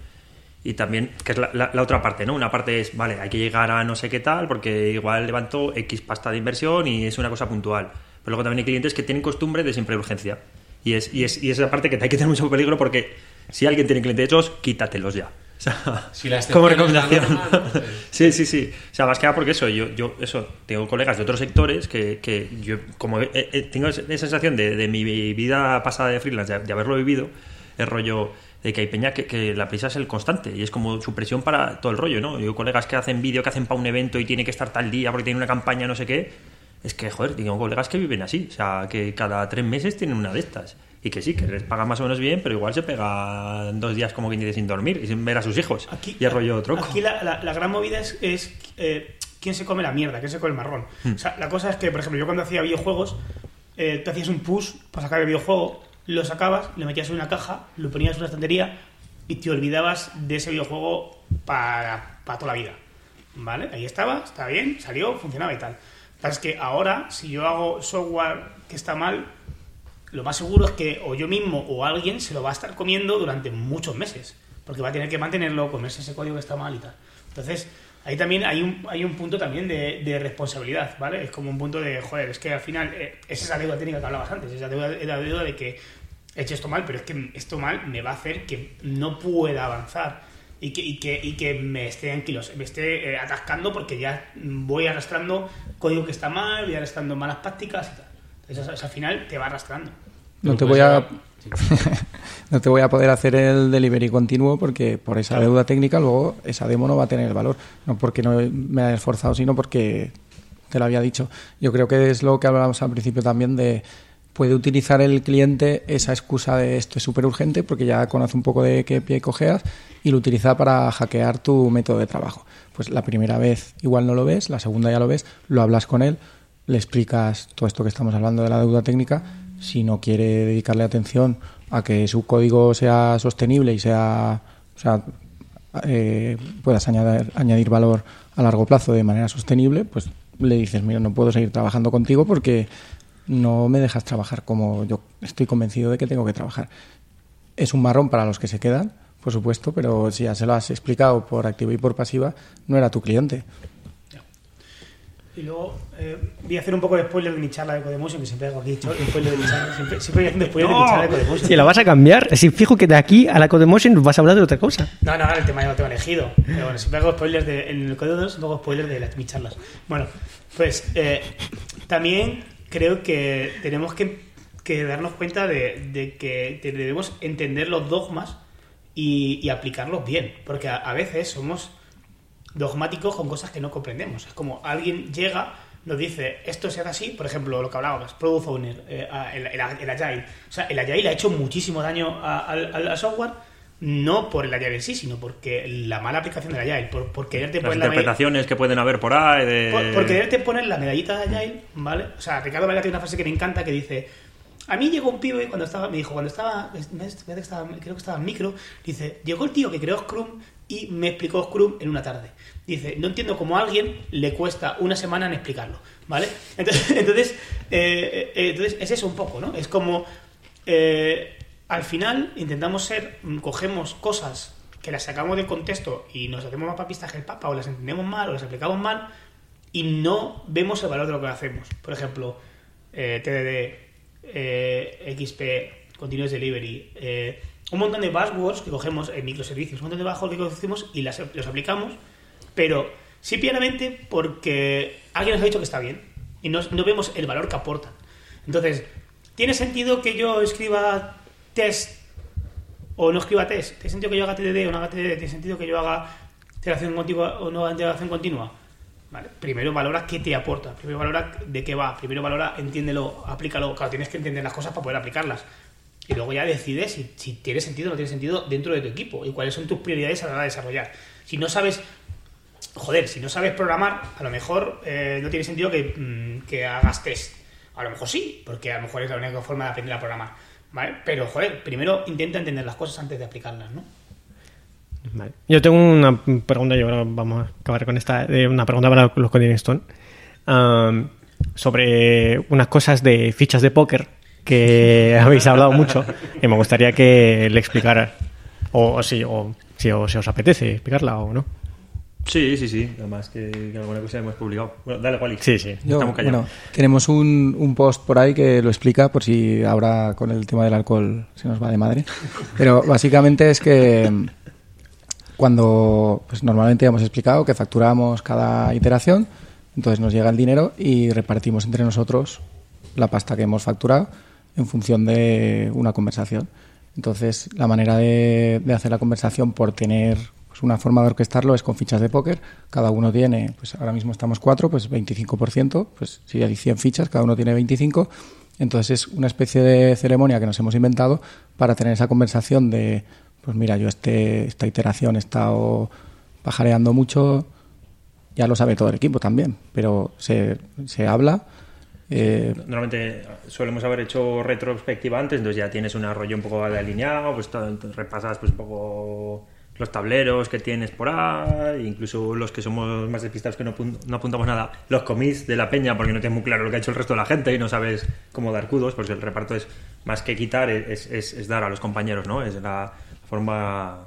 y también, que es la, la- la otra parte, ¿no? Una parte es, vale, hay que llegar a no sé qué tal porque igual levanto X pasta de inversión y es una cosa puntual. Pero luego también hay clientes que tienen costumbre de siempre urgencia. Y es, y es, y es la parte que hay que tener mucho peligro porque si alguien tiene clientes hechos, quítatelos ya. O sea, Si la como recomendación. Eh, sí, sí, sí. O sea, más que nada porque eso, yo, yo eso, tengo colegas de otros sectores que, que yo, como eh, eh, tengo esa sensación de, de mi vida pasada de freelance, de, de haberlo vivido, el rollo de que hay peña que, que la prisa es el constante y es como su presión para todo el rollo, ¿no? Yo colegas que hacen vídeo, que hacen para un evento y tiene que estar tal día porque tiene una campaña, no sé qué. Es que, joder, tengo colegas que viven así, o sea, que cada tres meses tienen una de estas. Y que sí, que les pagan más o menos bien, pero igual se pegan dos días como quien dice sin dormir y sin ver a sus hijos. Aquí, y rollo troco. Aquí la, la- la gran movida es, es, eh, quién se come la mierda, quién se come el marrón. Hmm. O sea, la cosa es que, por ejemplo, yo cuando hacía videojuegos, eh, tú hacías un push para sacar el videojuego, lo sacabas, lo metías en una caja, lo ponías en una estantería y te olvidabas de ese videojuego para, para toda la vida. ¿Vale? Ahí estaba, estaba bien, salió, funcionaba y tal. Es que ahora, si yo hago software que está mal, lo más seguro es que o yo mismo o alguien se lo va a estar comiendo durante muchos meses, porque va a tener que mantenerlo, comerse ese código que está mal y tal. Entonces, ahí también hay un, hay un punto también de, de responsabilidad, ¿vale? Es como un punto de, joder, es que al final eh, es esa deuda técnica que hablabas antes, esa deuda, la deuda de que he hecho esto mal, pero es que esto mal me va a hacer que no pueda avanzar y que, y que, y que me esté en kilos, me esté eh, atascando porque ya voy arrastrando código que está mal, voy arrastrando malas prácticas y tal. Entonces, eso al final te va arrastrando. No te voy a sí. no te voy a poder hacer el delivery continuo porque por esa deuda técnica luego esa demo no va a tener valor. No porque no me haya esforzado, sino porque te lo había dicho. Yo creo que es lo que hablábamos al principio también de puede utilizar el cliente esa excusa de esto es súper urgente porque ya conoce un poco de qué pie cojeas y lo utiliza para hackear tu método de trabajo. Pues la primera vez igual no lo ves, la segunda ya lo ves, lo hablas con él, le explicas todo esto que estamos hablando de la deuda técnica. Si no quiere dedicarle atención a que su código sea sostenible y sea, o sea eh, puedas añadir, añadir valor a largo plazo de manera sostenible, pues le dices, mira, no puedo seguir trabajando contigo porque no me dejas trabajar como yo estoy convencido de que tengo que trabajar. Es un marrón para los que se quedan, por supuesto, pero si ya se lo has explicado por activa y por pasiva, no era tu cliente. Y luego eh, voy a hacer un poco de spoiler de mi charla de Codemotion, que siempre hago aquí spoiler de mi charla, siempre, siempre voy haciendo spoiler de mi charla de Codemotion. Si la vas a cambiar, si fijo que de aquí a la Codemotion vas a hablar de otra cosa. No, no, el tema ya lo tengo elegido. Pero bueno, siempre hago spoilers de, en el código 2, luego spoilers de las, mis charlas. Bueno, pues eh, también creo que tenemos que, que darnos cuenta de, de que debemos entender los dogmas y, y aplicarlos bien. Porque a, a veces somos dogmáticos con cosas que no comprendemos. Es como alguien llega, nos dice, esto se hace así, por ejemplo, lo que hablábamos, Product Owner, eh, el, el, el, Agile. O sea, el Agile ha hecho muchísimo daño al, software no por el Agile en sí, sino porque la mala aplicación del Agile, por, por quererte Las poner interpretaciones que pueden haber por ahí. De... Por, por, quererte poner la medallita de Agile, ¿vale? O sea, Ricardo Varela tiene una frase que me encanta que dice: A mí llegó un pibe cuando estaba, me dijo, cuando estaba, creo que estaba en micro, dice: Llegó el tío que creó Scrum y me explicó Scrum en una tarde. Dice: No entiendo cómo a alguien le cuesta una semana en explicarlo, ¿vale? Entonces, eh, eh, entonces es eso un poco, ¿no? Es como. Eh, al final intentamos ser, cogemos cosas que las sacamos del contexto y nos hacemos más papistas que el Papa, o las entendemos mal, o las aplicamos mal, y no vemos el valor de lo que hacemos. Por ejemplo, eh, TDD, eh, XP, Continuous Delivery, eh, un montón de buzzwords que cogemos en microservicios, un montón de buzzwords que cogemos y las, los aplicamos, pero simplemente porque alguien nos ha dicho que está bien y no, vemos el valor que aportan. Entonces, ¿tiene sentido que yo escriba test o no escriba test, ¿tiene sentido que yo haga TDD o no haga TDD? ¿Tiene sentido que yo haga integración continua o no integración continua? Primero valora qué te aporta, primero valora de qué va, primero valora, entiéndelo, aplícalo. Claro, tienes que entender las cosas para poder aplicarlas. Y luego ya decides si, si tiene sentido o no tiene sentido dentro de tu equipo y cuáles son tus prioridades a la hora de desarrollar. Si no sabes, joder, si no sabes programar, a lo mejor eh, no tiene sentido que, mmm, que hagas test. A lo mejor sí, porque a lo mejor es la única forma de aprender a programar. ¿Vale? Pero, joder, primero intenta entender las cosas antes de aplicarlas, ¿no? Vale. Yo tengo una pregunta, yo ahora vamos a acabar con esta, eh, una pregunta para los Coding Stone, um, sobre unas cosas de fichas de póker que habéis hablado mucho y me gustaría que le explicara, o, o, si, o si, o, si os apetece explicarla o no. Sí, sí, sí. Además que, que alguna cosa hemos publicado. Bueno, dale, Wally. Sí, sí. Yo, bueno, tenemos un, un, post por ahí que lo explica, por si ahora con el tema del alcohol se nos va de madre. Pero básicamente es que cuando pues normalmente hemos explicado que facturamos cada iteración, entonces nos llega el dinero y repartimos entre nosotros la pasta que hemos facturado en función de una conversación. Entonces, la manera de, hacer la conversación por tener pues una forma de orquestarlo es con fichas de póker. Cada uno tiene, pues ahora mismo estamos cuatro, pues 25%. Pues si hay 100 fichas, cada uno tiene 25. Entonces es una especie de ceremonia que nos hemos inventado para tener esa conversación de, pues mira, yo este, esta iteración he estado pajareando mucho, ya lo sabe todo el equipo también, pero se, se habla. Eh, Normalmente solemos haber hecho retrospectiva antes, entonces ya tienes un arroyo un poco alineado, pues repasas pues un poco los tableros que tienes por ahí, incluso los que somos más despistados que no, no, apuntamos nada, los comís de la peña porque no tienes muy claro lo que ha hecho el resto de la gente y no sabes cómo dar cudos, porque el reparto es más que quitar, es, es, es dar a los compañeros, ¿no? Es la forma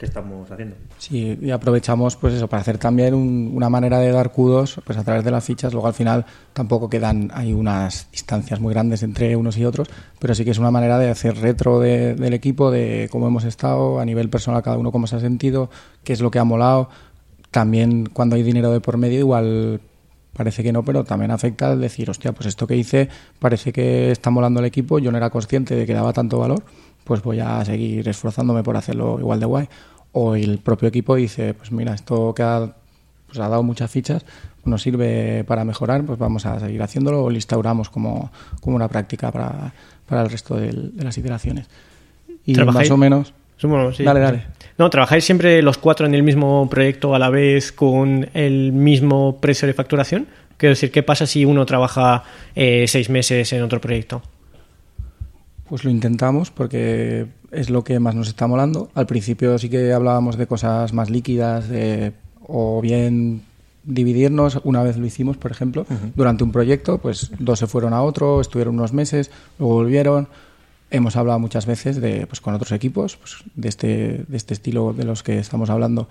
que estamos haciendo. Sí, y aprovechamos pues eso para hacer también un, una manera de dar kudos pues a través de las fichas. Luego al final tampoco quedan hay unas distancias muy grandes entre unos y otros, pero sí que es una manera de hacer retro de, del equipo, de cómo hemos estado a nivel personal cada uno cómo se ha sentido, qué es lo que ha molado. También cuando hay dinero de por medio igual parece que no, pero también afecta el decir, hostia, pues esto que hice parece que está molando el equipo, yo no era consciente de que daba tanto valor pues voy a seguir esforzándome por hacerlo igual de guay. O el propio equipo dice, pues mira, esto que ha, pues ha dado muchas fichas, nos sirve para mejorar, pues vamos a seguir haciéndolo o lo instauramos como, como una práctica para, para el resto del, de las iteraciones. Y más o menos... Bueno, sí. Dale, dale. No, ¿trabajáis siempre los cuatro en el mismo proyecto a la vez con el mismo precio de facturación? Quiero decir, ¿qué pasa si uno trabaja eh, seis meses en otro proyecto? Pues lo intentamos porque es lo que más nos está molando. Al principio sí que hablábamos de cosas más líquidas, de, o bien dividirnos. Una vez lo hicimos, por ejemplo, uh -huh. durante un proyecto, pues dos se fueron a otro, estuvieron unos meses, luego volvieron. Hemos hablado muchas veces de, pues, con otros equipos pues, de, este, de este estilo de los que estamos hablando.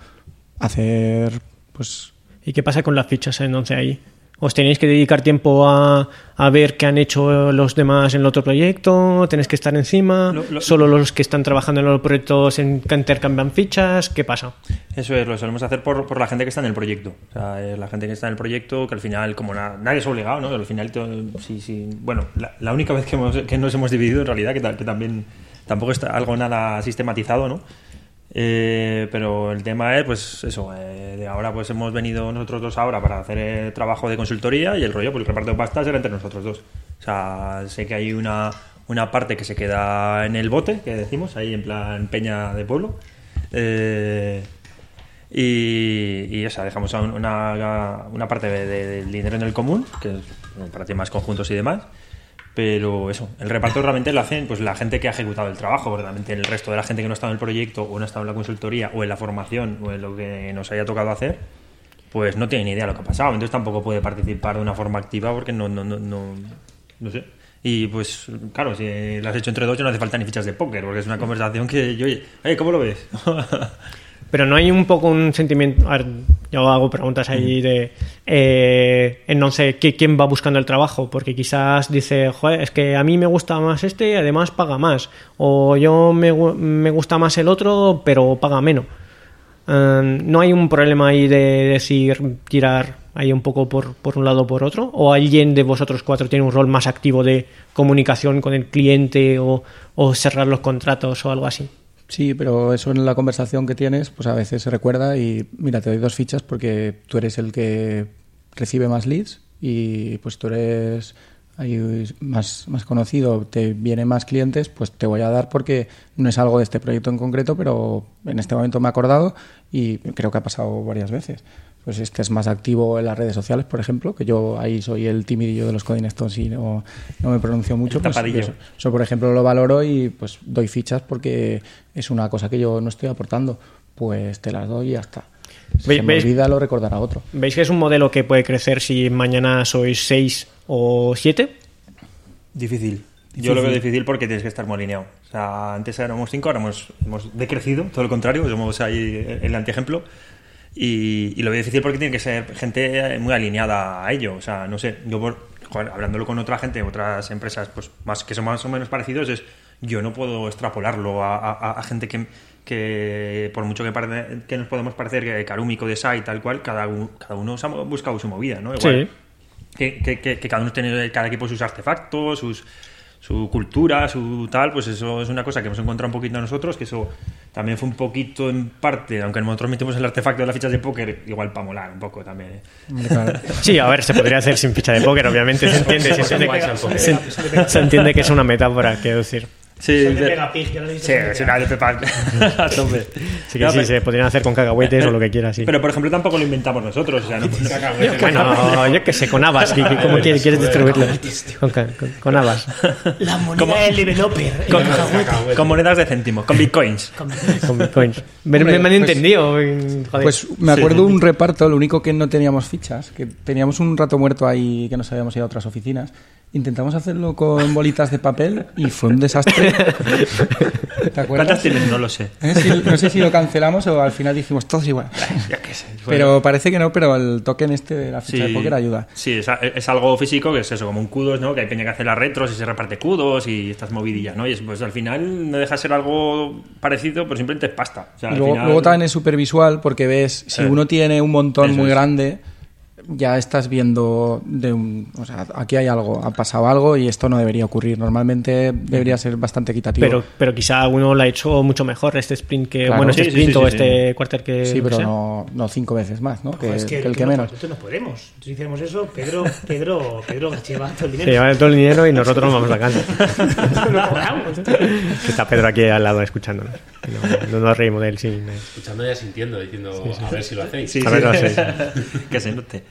Hacer, pues... ¿Y qué pasa con las fichas entonces ahí? ¿Os tenéis que dedicar tiempo a, a, ver qué han hecho los demás en el otro proyecto? ¿Tenéis que estar encima? Lo, lo, ¿Solo los que están trabajando en los proyectos en, intercambian fichas? ¿Qué pasa? Eso es, lo solemos hacer por, por la gente que está en el proyecto. O sea, la gente que está en el proyecto, que al final, como na, nadie es obligado, ¿no? Al final, sí, sí. Bueno, la, la única vez que, hemos, que, nos hemos dividido, en realidad, que, que también tampoco está algo nada sistematizado, ¿no? Eh, pero el tema es, pues eso, eh, de ahora pues hemos venido nosotros dos ahora para hacer el trabajo de consultoría y el rollo, pues el reparto de pastas era entre nosotros dos. O sea, sé que hay una, una parte que se queda en el bote, que decimos, ahí en plan peña de pueblo. Eh, y, y esa, dejamos una, una parte de- de- del dinero en el común, que es para temas conjuntos y demás. Pero eso, el reparto realmente lo hacen pues la gente que ha ejecutado el trabajo, porque realmente el resto de la gente que no estado en el proyecto o no estado en la consultoría o en la formación o en lo que nos haya tocado hacer, pues no tiene ni idea de lo que ha pasado. Entonces tampoco puede participar de una forma activa porque no, no, no, no, no sé. Y pues, claro, si lo has hecho entre dos, ya no hace falta ni fichas de póker, porque es una conversación que yo, "Oye, ¿cómo lo ves? Pero no hay un poco un sentimiento. A ver, yo hago preguntas ahí de. Eh, en no sé ¿qui- quién va buscando el trabajo, porque quizás dice, joder, es que a mí me gusta más este y además paga más. O yo me, me gusta más el otro, pero paga menos. Eh, ¿No hay un problema ahí de decir, tirar ahí un poco por, por un lado o por otro? ¿O alguien de vosotros cuatro tiene un rol más activo de comunicación con el cliente o, o cerrar los contratos o algo así? Sí, pero eso en la conversación que tienes, pues a veces se recuerda y mira, te doy dos fichas porque tú eres el que recibe más leads y pues tú eres ahí más, más conocido, te vienen más clientes, pues te voy a dar porque no es algo de este proyecto en concreto, pero en este momento me he acordado y creo que ha pasado varias veces. Pues es que es más activo en las redes sociales, por ejemplo, que yo ahí soy el timidillo de los Coding Stones y no, no me pronuncio mucho. pues tapadillo. eso, eso, por ejemplo, lo valoro y pues doy fichas porque es una cosa que yo no estoy aportando. Pues te las doy y ya está. Si se me olvida, lo recordará otro. ¿Veis que es un modelo que puede crecer si mañana sois 6 o 7? Difícil. Yo lo veo difícil porque tienes que estar muy alineado. O sea, antes éramos cinco, ahora hemos, hemos decrecido, todo lo contrario, somos ahí el antiejemplo. Y, y lo veo difícil porque tiene que ser gente muy alineada a ello. O sea, no sé, yo por, joder, hablándolo con otra gente, otras empresas pues más que son más o menos parecidos, es yo no puedo extrapolarlo a, a- a gente que, que por mucho que, parece- que nos podemos parecer que Karumi, Codesai, tal cual, cada, cada uno ha buscado su movida, ¿no? Igual, Sí. que, que- que- que cada uno tiene cada equipo sus artefactos, sus, su cultura, su tal, pues eso es una cosa que hemos encontrado un poquito nosotros, que eso también fue un poquito en parte, aunque nosotros metimos el artefacto de las fichas de póker, igual para molar un poco también. ¿eh? Claro. Sí, a ver, se podría hacer sin ficha de póker, obviamente. Se entiende, se entiende, que, se entiende que es una metáfora, quiero decir. Sí, Son de de- Pega Pig, ya lo he dicho, sí, son de a tope. Sí que No, sí, pero- se podrían hacer con cacahuetes o lo que quieras, sí. Pero, por ejemplo, tampoco lo inventamos nosotros. O sea, no- bueno, yo que sé, con habas. ¿qué- qué- ¿Cómo quieres, quieres distribuirlo? Con, con, con habas. La moneda del developer. el con, cacahuete. con monedas de céntimo, con bitcoins. Con bitcoins. Me, Hombre, me han pues- entendido. joder. Pues me acuerdo un reparto, lo único que no teníamos fichas, que teníamos un rato muerto ahí que nos habíamos ido a otras oficinas. Intentamos hacerlo con bolitas de papel y fue un desastre. ¿Te acuerdas? ¿Cuántas tienes? No lo sé. ¿Eh? Si- no sé si lo cancelamos o al final dijimos todos igual. Ya que sé. Pero parece que no, pero el token este de la ficha de póker ayuda. Sí, es, es algo físico que es eso, como un kudos, ¿no? Que hay peña que hace las retros y se reparte kudos y estas movidillas, ¿no? Y es, pues al final no deja de ser algo parecido, pero simplemente es pasta. O sea, Y al luego, final- luego también es súper visual porque ves, si Eh, uno tiene un montón muy es. grande, ya estás viendo de un, o sea, aquí hay algo, ha pasado algo y esto no debería ocurrir. Normalmente debería ser bastante equitativo. Pero, pero quizá uno lo ha hecho mucho mejor este sprint que. Claro. Bueno, este Sí, sprint sí, o sí, este quarter que. sí, lo que pero no, no cinco veces más, ¿no? Que, Joder, es que el que no, menos. Nosotros no podemos. Si hiciéramos eso, Pedro, Pedro, Pedro se lleva todo el Se dinero. llevan todo el dinero y nosotros nos vamos a casa. Lo está Pedro aquí al lado escuchándonos. No, no nos reímos de él sin. Escuchando y sintiendo, diciendo, a ver si lo hacéis. Sí, A ver, no sé. que se note.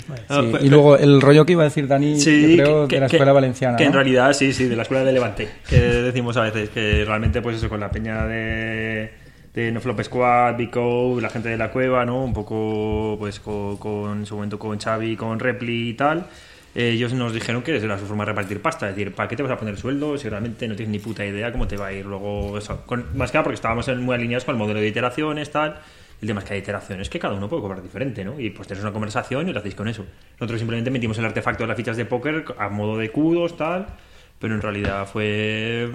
Sí, Ah, pues- y luego el rollo que iba a decir Dani, Sí, yo creo, que- de la que- escuela valenciana. Que en ¿no? realidad, sí, sí, de la escuela de Levante. Que decimos a veces que realmente, pues eso, con la peña de, de No Flop Squad, Bico, la gente de la cueva, ¿no? Un poco, pues con, con- en su momento con Xavi, con Repli y tal. eh, Ellos nos dijeron que era su forma de repartir pasta, es decir, ¿para qué te vas a poner sueldo si realmente no tienes ni puta idea cómo te va a ir luego eso? Con- más que nada porque estábamos en- muy alineados con el modelo de iteraciones, tal. El tema es que hay iteraciones que cada uno puede cobrar diferente, ¿no? Y pues tenéis una conversación y lo hacéis con eso. Nosotros simplemente metimos el artefacto de las fichas de póker a modo de kudos, tal, pero en realidad fue...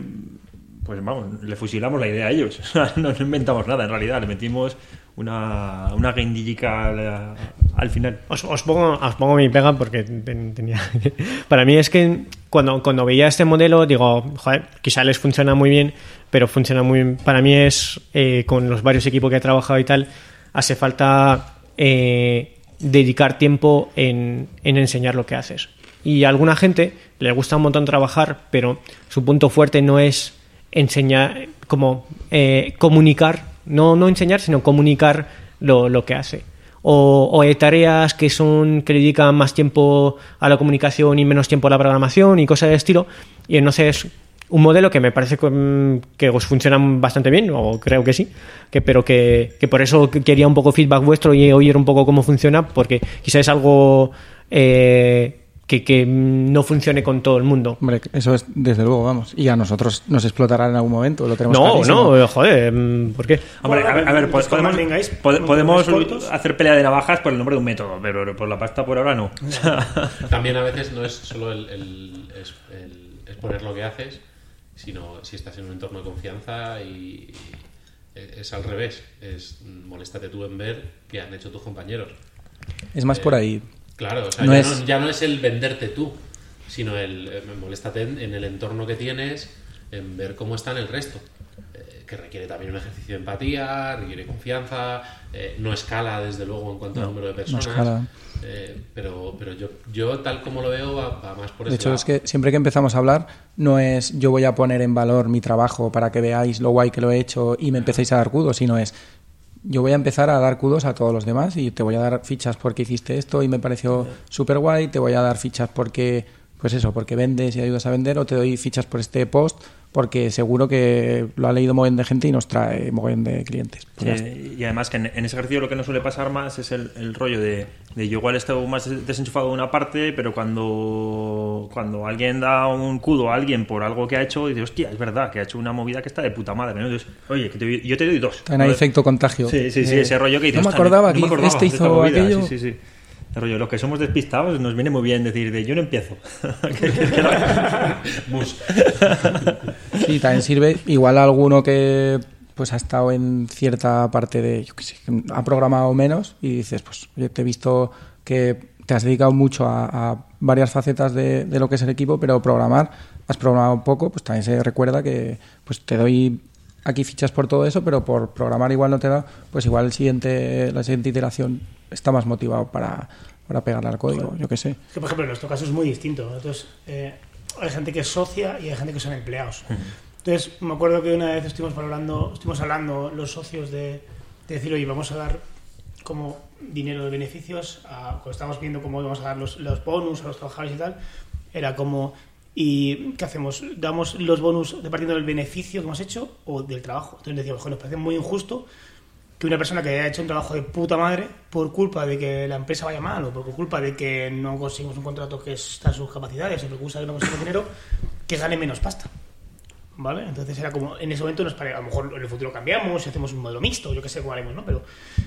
Pues vamos, le fusilamos la idea a ellos. No, inventamos nada, en realidad. Le metimos una, una al, al final. Os, os pongo, os pongo mi pega porque ten- tenía. Para mí es que cuando, cuando veía este modelo, digo, joder, quizá les funciona muy bien, pero funciona muy bien. Para mí es, eh, con los varios equipos que he trabajado y tal, hace falta eh, dedicar tiempo en, en enseñar lo que haces. Y a alguna gente le gusta un montón trabajar, pero su punto fuerte no es enseñar, como eh, comunicar, no, no enseñar, sino comunicar lo, lo que hace. O, o hay tareas que son que dedican más tiempo a la comunicación y menos tiempo a la programación y cosas de estilo. Y entonces un modelo que me parece que, mm, que os funciona bastante bien, o creo que sí, que, pero que, que por eso quería un poco feedback vuestro y oír un poco cómo funciona, porque quizás es algo eh, que, que no funcione con todo el mundo. Hombre, eso es desde luego, vamos. Y a nosotros nos explotará en algún momento, lo tenemos No, clarísimo. no, joder, mm, ¿por qué? Hombre, a ver, a ver, Los pues podemos, hacer pelea de navajas por el nombre de un método, pero por la pasta por ahora no. También a veces no es solo el, el- el exponer lo que haces, sino si estás en un entorno de confianza y, y es al revés. Es mm, moléstate tú en ver qué han hecho tus compañeros. Es más por ahí. Claro, o sea, No ya, es- no, ya no es el venderte tú, sino el eh, moléstate en, en el entorno que tienes, en ver cómo están el resto. Que requiere también un ejercicio de empatía, requiere confianza, eh, no escala desde luego en cuanto al número de personas. escala. eh, pero pero yo, yo tal como lo veo va, va más por De ese hecho, lado. es que siempre que empezamos a hablar, no es yo voy a poner en valor mi trabajo para que veáis lo guay que lo he hecho y me empecéis a dar kudos, sino es yo voy a empezar a dar kudos a todos los demás y te voy a dar fichas porque hiciste esto y me pareció súper guay, te voy a dar fichas porque, pues eso, porque vendes y ayudas a vender, o te doy fichas por este post porque seguro que lo ha leído mogollón de gente y nos trae mogollón de clientes. Pues y además que en, en ese ejercicio lo que no suele pasar más es el, el rollo de, de yo igual estoy más des- desenchufado de una parte, pero cuando, cuando alguien da un cudo a alguien por algo que ha hecho, dice, hostia, es verdad, que ha hecho una movida que está de puta madre. ¿no? Entonces, oye, que te- yo te doy dos. ¿no? efecto contagio. Sí, sí, sí, Eh, ese rollo que dices, No me "Hostia, acordaba no me que acordaba este hizo movida". aquello. Sí, sí, sí. Rollo, los que somos despistados nos viene muy bien decir de yo no empiezo. Sí, también sirve. Igual a alguno que pues ha estado en cierta parte de, yo qué sé, ha programado menos y dices, pues oye, te he visto que te has dedicado mucho a, a varias facetas de, de lo que es el equipo, pero programar, has programado poco, pues también se recuerda que pues te doy aquí fichas por todo eso, pero por programar igual no te da, pues igual el siguiente, la siguiente iteración está más motivado para, para pegarle al código, yo qué sé. Es que, por ejemplo, en nuestro caso es muy distinto. Nosotros, eh, hay gente que es socia y hay gente que son empleados. Entonces, me acuerdo que una vez estuvimos hablando, estuvimos hablando los socios de, de decir, oye, vamos a dar como dinero de beneficios, a, cuando estábamos viendo cómo íbamos a dar los, los bonus a los trabajadores y tal, era como, ¿y qué hacemos? ¿Damos los bonus dependiendo del beneficio que hemos hecho o del trabajo? Entonces decíamos, "Joder, nos parece muy injusto que una persona que haya hecho un trabajo de puta madre por culpa de que la empresa vaya mal o por culpa de que no conseguimos un contrato que está a sus capacidades o por culpa de no conseguimos dinero, que gane menos pasta. ¿Vale? Entonces era como, en ese momento nos parecía, a lo mejor en el futuro cambiamos hacemos un modelo mixto, yo qué sé cómo haremos, ¿no? Pero,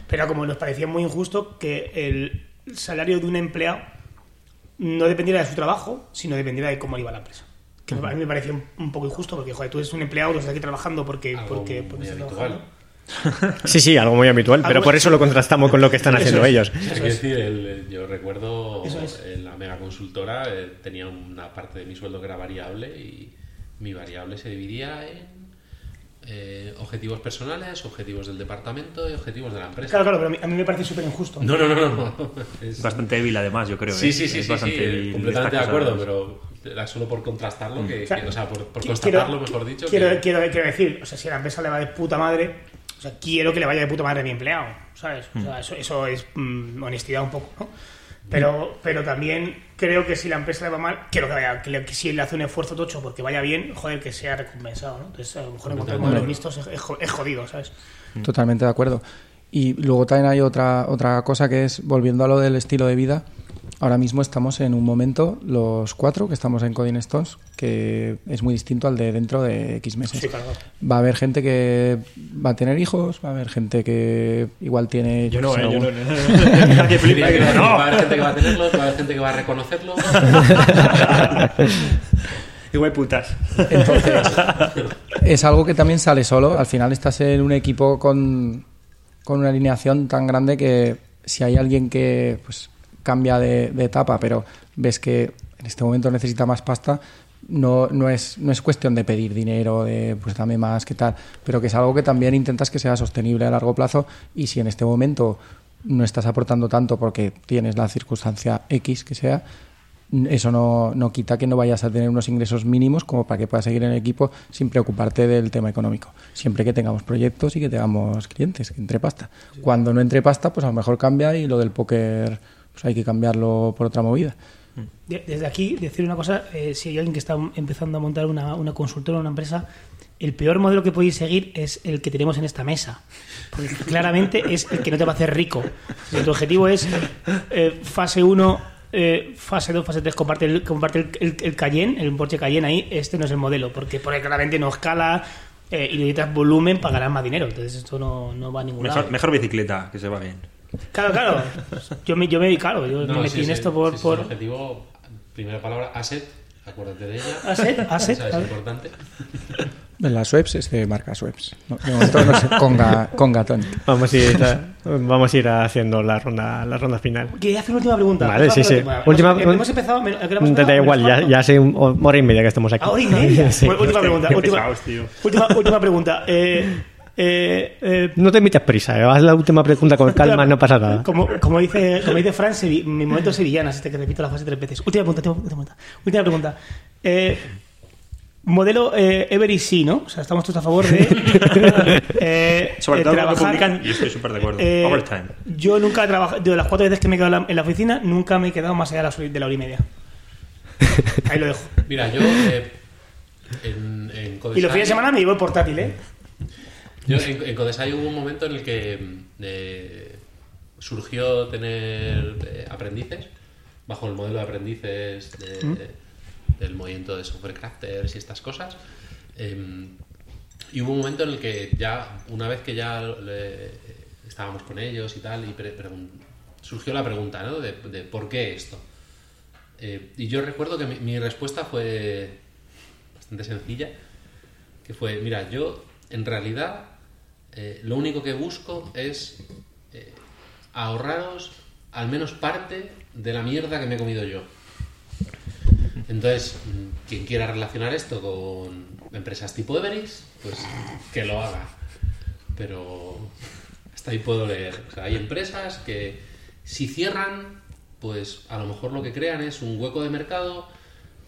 pero como nos parecía muy injusto que el salario de un empleado no dependiera de su trabajo, sino dependiera de cómo le iba la empresa. Que a mí me parecía un, un poco injusto porque, joder, tú eres un empleado, tú estás aquí trabajando porque, Algo porque, porque muy estás habitual. trabajando. Sí, sí, algo muy habitual, pero por eso lo contrastamos con lo que están haciendo es. ellos. Es es. decir, el- yo recuerdo en la mega consultora eh, tenía una parte de mi sueldo que era variable y mi variable se dividía en eh, objetivos personales, objetivos del departamento y objetivos de la empresa. Claro, claro, pero a mí, a mí me parece súper injusto. No, no, no, no. no. Es- Bastante débil además, yo creo. sí, ¿eh? sí, sí, Es sí, bastante sí, débil completamente de acuerdo, pero era solo por contrastarlo, que, O sea, que- o sea, por, por constatarlo, mejor dicho. Quiero, que- quiero, quiero decir, o sea, si a la empresa le va de puta madre, o sea, quiero que le vaya de puta madre a mi empleado, ¿sabes? O sea, eso, eso es mm, honestidad un poco, ¿no? Pero, pero también creo que si la empresa le va mal, quiero que vaya, que, le- que si él hace un esfuerzo tocho porque vaya bien, joder, que sea recompensado, ¿no? Entonces, a lo mejor encontrar modelos mixtos es, es jo- es jodido, ¿sabes? Totalmente de acuerdo. Y luego también hay otra, otra cosa que es, volviendo a lo del estilo de vida, ahora mismo estamos en un momento, los cuatro que estamos en Coding Stones, que es muy distinto al de dentro de X meses. Sí, claro. Va a haber gente que va a tener hijos, va a haber gente que igual tiene... Yo no, eh, yo no. no. Va a haber gente que va a tenerlos, va a haber gente que va a reconocerlos. Igual putas. Entonces, es algo que también sale solo. Al final estás en un equipo con, con una alineación tan grande que si hay alguien que pues, cambia de, de etapa, pero ves que en este momento necesita más pasta, no, no, es, no es cuestión de pedir dinero, de pues dame más, qué tal, pero que es algo que también intentas que sea sostenible a largo plazo y si en este momento no estás aportando tanto porque tienes la circunstancia X que sea, eso no, no, quita que no vayas a tener unos ingresos mínimos como para que puedas seguir en el equipo sin preocuparte del tema económico. Siempre que tengamos proyectos y que tengamos clientes, que entre pasta. Cuando no entre pasta, pues a lo mejor cambia y lo del póker pues hay que cambiarlo por otra movida. Desde aquí, decir una cosa, eh, si hay alguien que está empezando a montar una, una consultora, una empresa, el peor modelo que podéis seguir es el que tenemos en esta mesa. Porque claramente es el que no te va a hacer rico. Si tu objetivo es eh, fase 1 eh, fase 2, fase 3 comparte el, comparte el, el, el, Cayenne, el Porsche Cayenne ahí, este no es el modelo, porque por ahí claramente no escala eh, y necesitas volumen para ganar más dinero. Entonces esto no, no va a ningún mejor, lado. Mejor bicicleta, que se va bien. Claro, claro. Yo me, yo me claro, yo No, me metí sí, en sí, esto por... sí, sí, por... el objetivo, primera palabra, asset, acuérdate de ella. Asset, asset, es importante. Las webs es de marca Webs. No, de momento no sé, Conga, Conga. Vamos a ir, a- vamos a ir haciendo la ronda, la ronda final. Quería hacer una última pregunta. Vale, sí, sí. pregunta. Última Hemos- pregunta. Hemos empezado... ¿a qué hemos Te da empezado? igual, ya, ya hace hora y media que estamos aquí. ¿A hora y media? Sí. Última pregunta. Última, pesados, última, última pregunta. Eh, eh, eh, No te metas prisa, eh, haz la última pregunta con calma, no pasa nada. Como, como dice, como dice Fran, mi momento sevillana, es este que repito la frase tres veces. Última pregunta, última pregunta. Última pregunta. Eh, modelo eh, Every sí, ¿no? O sea, estamos todos a favor de eh, Sobre eh, todo lo que trabajar- publican, y estoy súper de acuerdo. eh, Overtime. Yo nunca he trabajado, de las cuatro veces que me he quedado en la, oficina, nunca me he quedado más allá de la, hora- y media. Ahí lo dejo. Mira, yo eh, en, en Codesai, Y los fines de semana me llevo el portátil, ¿eh? Yo en, en Codesai hubo un momento en el que eh, surgió tener eh, aprendices, bajo el modelo de aprendices de- del movimiento de software crafters y estas cosas. eh, y hubo un momento en el que ya, una vez que ya le- estábamos con ellos y tal, y pre- surgió la pregunta, ¿no? De, de por qué esto. Eh, y yo recuerdo que mi, mi respuesta fue bastante sencilla, que fue, mira, yo en realidad eh, lo único que busco es eh, ahorraros al menos parte de la mierda que me he comido yo. Entonces, mm, quien quiera relacionar esto con empresas tipo Everest, pues que lo haga. Pero hasta ahí puedo leer. Hay empresas que si cierran, pues a lo mejor lo que crean es un hueco de mercado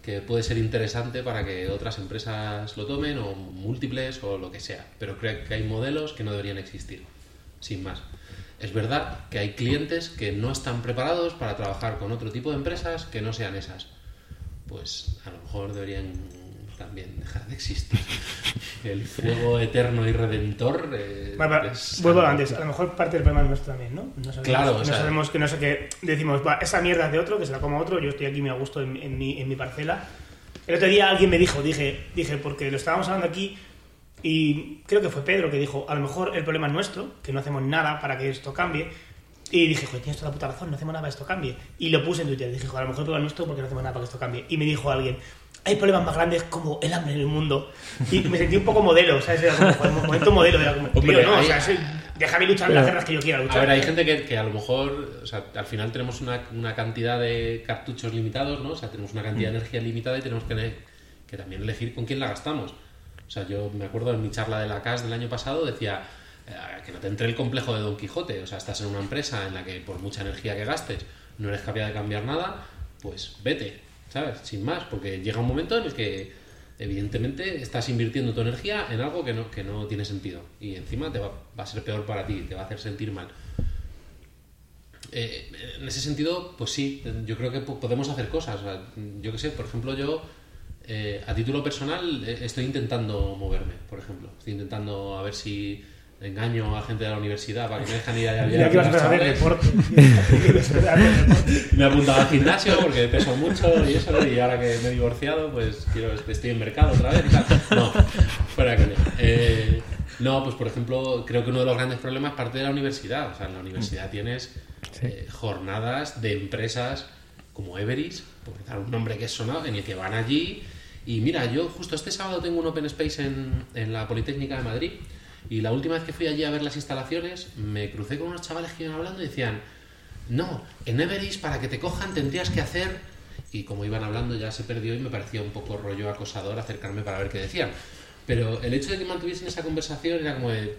que puede ser interesante para que otras empresas lo tomen o múltiples o lo que sea. Pero creo que hay modelos que no deberían existir, sin más. Es verdad que hay clientes que no están preparados para trabajar con otro tipo de empresas que no sean esas. Pues a lo mejor deberían también dejar de existir. El fuego eterno y redentor. eh, vuelvo a antes. A lo mejor parte del problema es nuestro también, ¿no? No sabemos, Claro, o no sea- sabemos que no sé qué. Decimos, va, esa mierda es de otro, que se la coma otro, yo estoy aquí muy a gusto en, en mi, en mi parcela. El otro día alguien me dijo, dije, dije, porque lo estábamos hablando aquí y creo que fue Pedro que dijo, a lo mejor el problema es nuestro, que no hacemos nada para que esto cambie. Y dije, joder, tienes toda la puta razón, no hacemos nada para que esto cambie. Y lo puse en Twitter, dije, joder, a lo mejor el problema es nuestro porque no hacemos nada para que esto cambie. Y me dijo alguien, hay problemas más grandes como el hambre en el mundo. Y me sentí un poco modelo, ¿sabes? Era como, joder, momento modelo, era como, Hombre, tío, no, o hay- sea, soy- déjame luchar en las guerras que yo quiera luchar. A ver, hay gente que, que a lo mejor, o sea, al final tenemos una, una cantidad de cartuchos limitados, ¿no? O sea, tenemos una cantidad de energía limitada y tenemos que, que también elegir con quién la gastamos. O sea, yo me acuerdo en mi charla de la CAS del año pasado, decía eh, que no te entre el complejo de Don Quijote. O sea, estás en una empresa en la que por mucha energía que gastes no eres capaz de cambiar nada, pues vete, ¿sabes? Sin más, porque llega un momento en el que evidentemente estás invirtiendo tu energía en algo que no, que no tiene sentido y encima te va, a ser peor para ti, te va a hacer sentir mal. Eh, en ese sentido, pues sí, yo creo que po- podemos hacer cosas. Yo qué sé, por ejemplo, yo eh, a título personal eh, estoy intentando moverme, por ejemplo. Estoy intentando a ver si engaño a gente de la universidad para que me dejan ir allá Mira que vas a hacer deporte. Ibas a hacer deporte. Me he apuntado al gimnasio porque peso mucho y eso, y ahora que me he divorciado, pues quiero, estoy en mercado otra vez. No, fuera coña. Eh, no, pues por ejemplo, creo que uno de los grandes problemas parte de la universidad. O sea, en la universidad tienes eh, jornadas de empresas como Everis, por dar un nombre que es sonado, en el que van allí. Y mira, yo justo este sábado tengo un Open Space en, en la Politécnica de Madrid. Y la última vez que fui allí a ver las instalaciones, me crucé con unos chavales que iban hablando y decían, no, en Everest para que te cojan tendrías que hacer y como iban hablando ya se perdió y me parecía un poco rollo acosador acercarme para ver qué decían. Pero el hecho de que mantuviesen esa conversación era como de,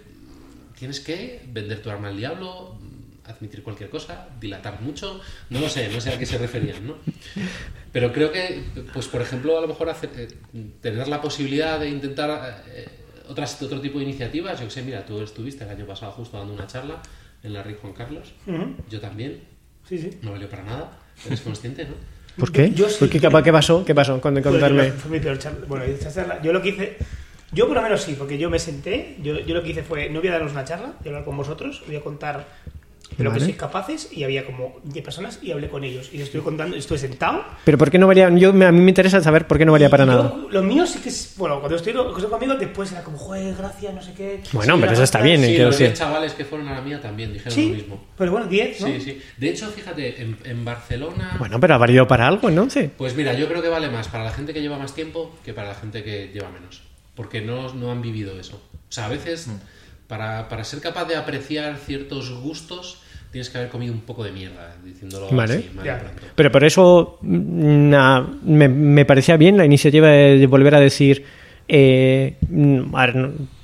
tienes que vender tu arma al diablo, admitir cualquier cosa, dilatar mucho, no lo sé, no sé a qué se referían, ¿no? Pero creo que, pues por ejemplo, a lo mejor hacer, eh, tener la posibilidad de intentar eh, otras, otro tipo de iniciativas, yo que sé, mira, tú estuviste el año pasado justo dando una charla en la RIC Juan Carlos, yo también, Sí, sí. no valió para nada, eres consciente, ¿no? ¿Por qué? Yo sí. ¿Por qué, ¿Qué pasó? ¿Qué pasó? Con- Pues, Contarme. fue mi peor charla. Bueno, esta charla, yo lo que hice, yo por lo menos sí, porque yo me senté, yo, yo lo que hice fue, no voy a daros una charla, voy a hablar con vosotros, voy a contar lo Vale. que sois capaces y había como 10 personas y hablé con ellos y les estuve contando, estuve sentado. Pero ¿por qué no valía? Yo, me- a mí me interesa saber por qué no valía para yo- nada. Lo mío sí que es, bueno, cuando estoy con conmigo después era como, joder, gracias, no sé qué. Bueno, Sí, pero eso está bien, ¿eh? Sí, quiero los decir. 10 chavales que fueron a la mía también dijeron Sí, lo mismo. pero bueno, 10, ¿no? Sí, sí. De hecho, fíjate, en, en Barcelona... Bueno, pero ha valido para algo, ¿no? Sí. Pues mira, yo creo que vale más para la gente que lleva más tiempo que para la gente que lleva menos. Porque no, no han vivido eso. O sea, a veces, para, para ser capaz de apreciar ciertos gustos, tienes que haber comido un poco de mierda, diciéndolo Vale. así, mal. Pero por eso mm, na- me, me parecía bien la iniciativa de, de volver a decir. eh,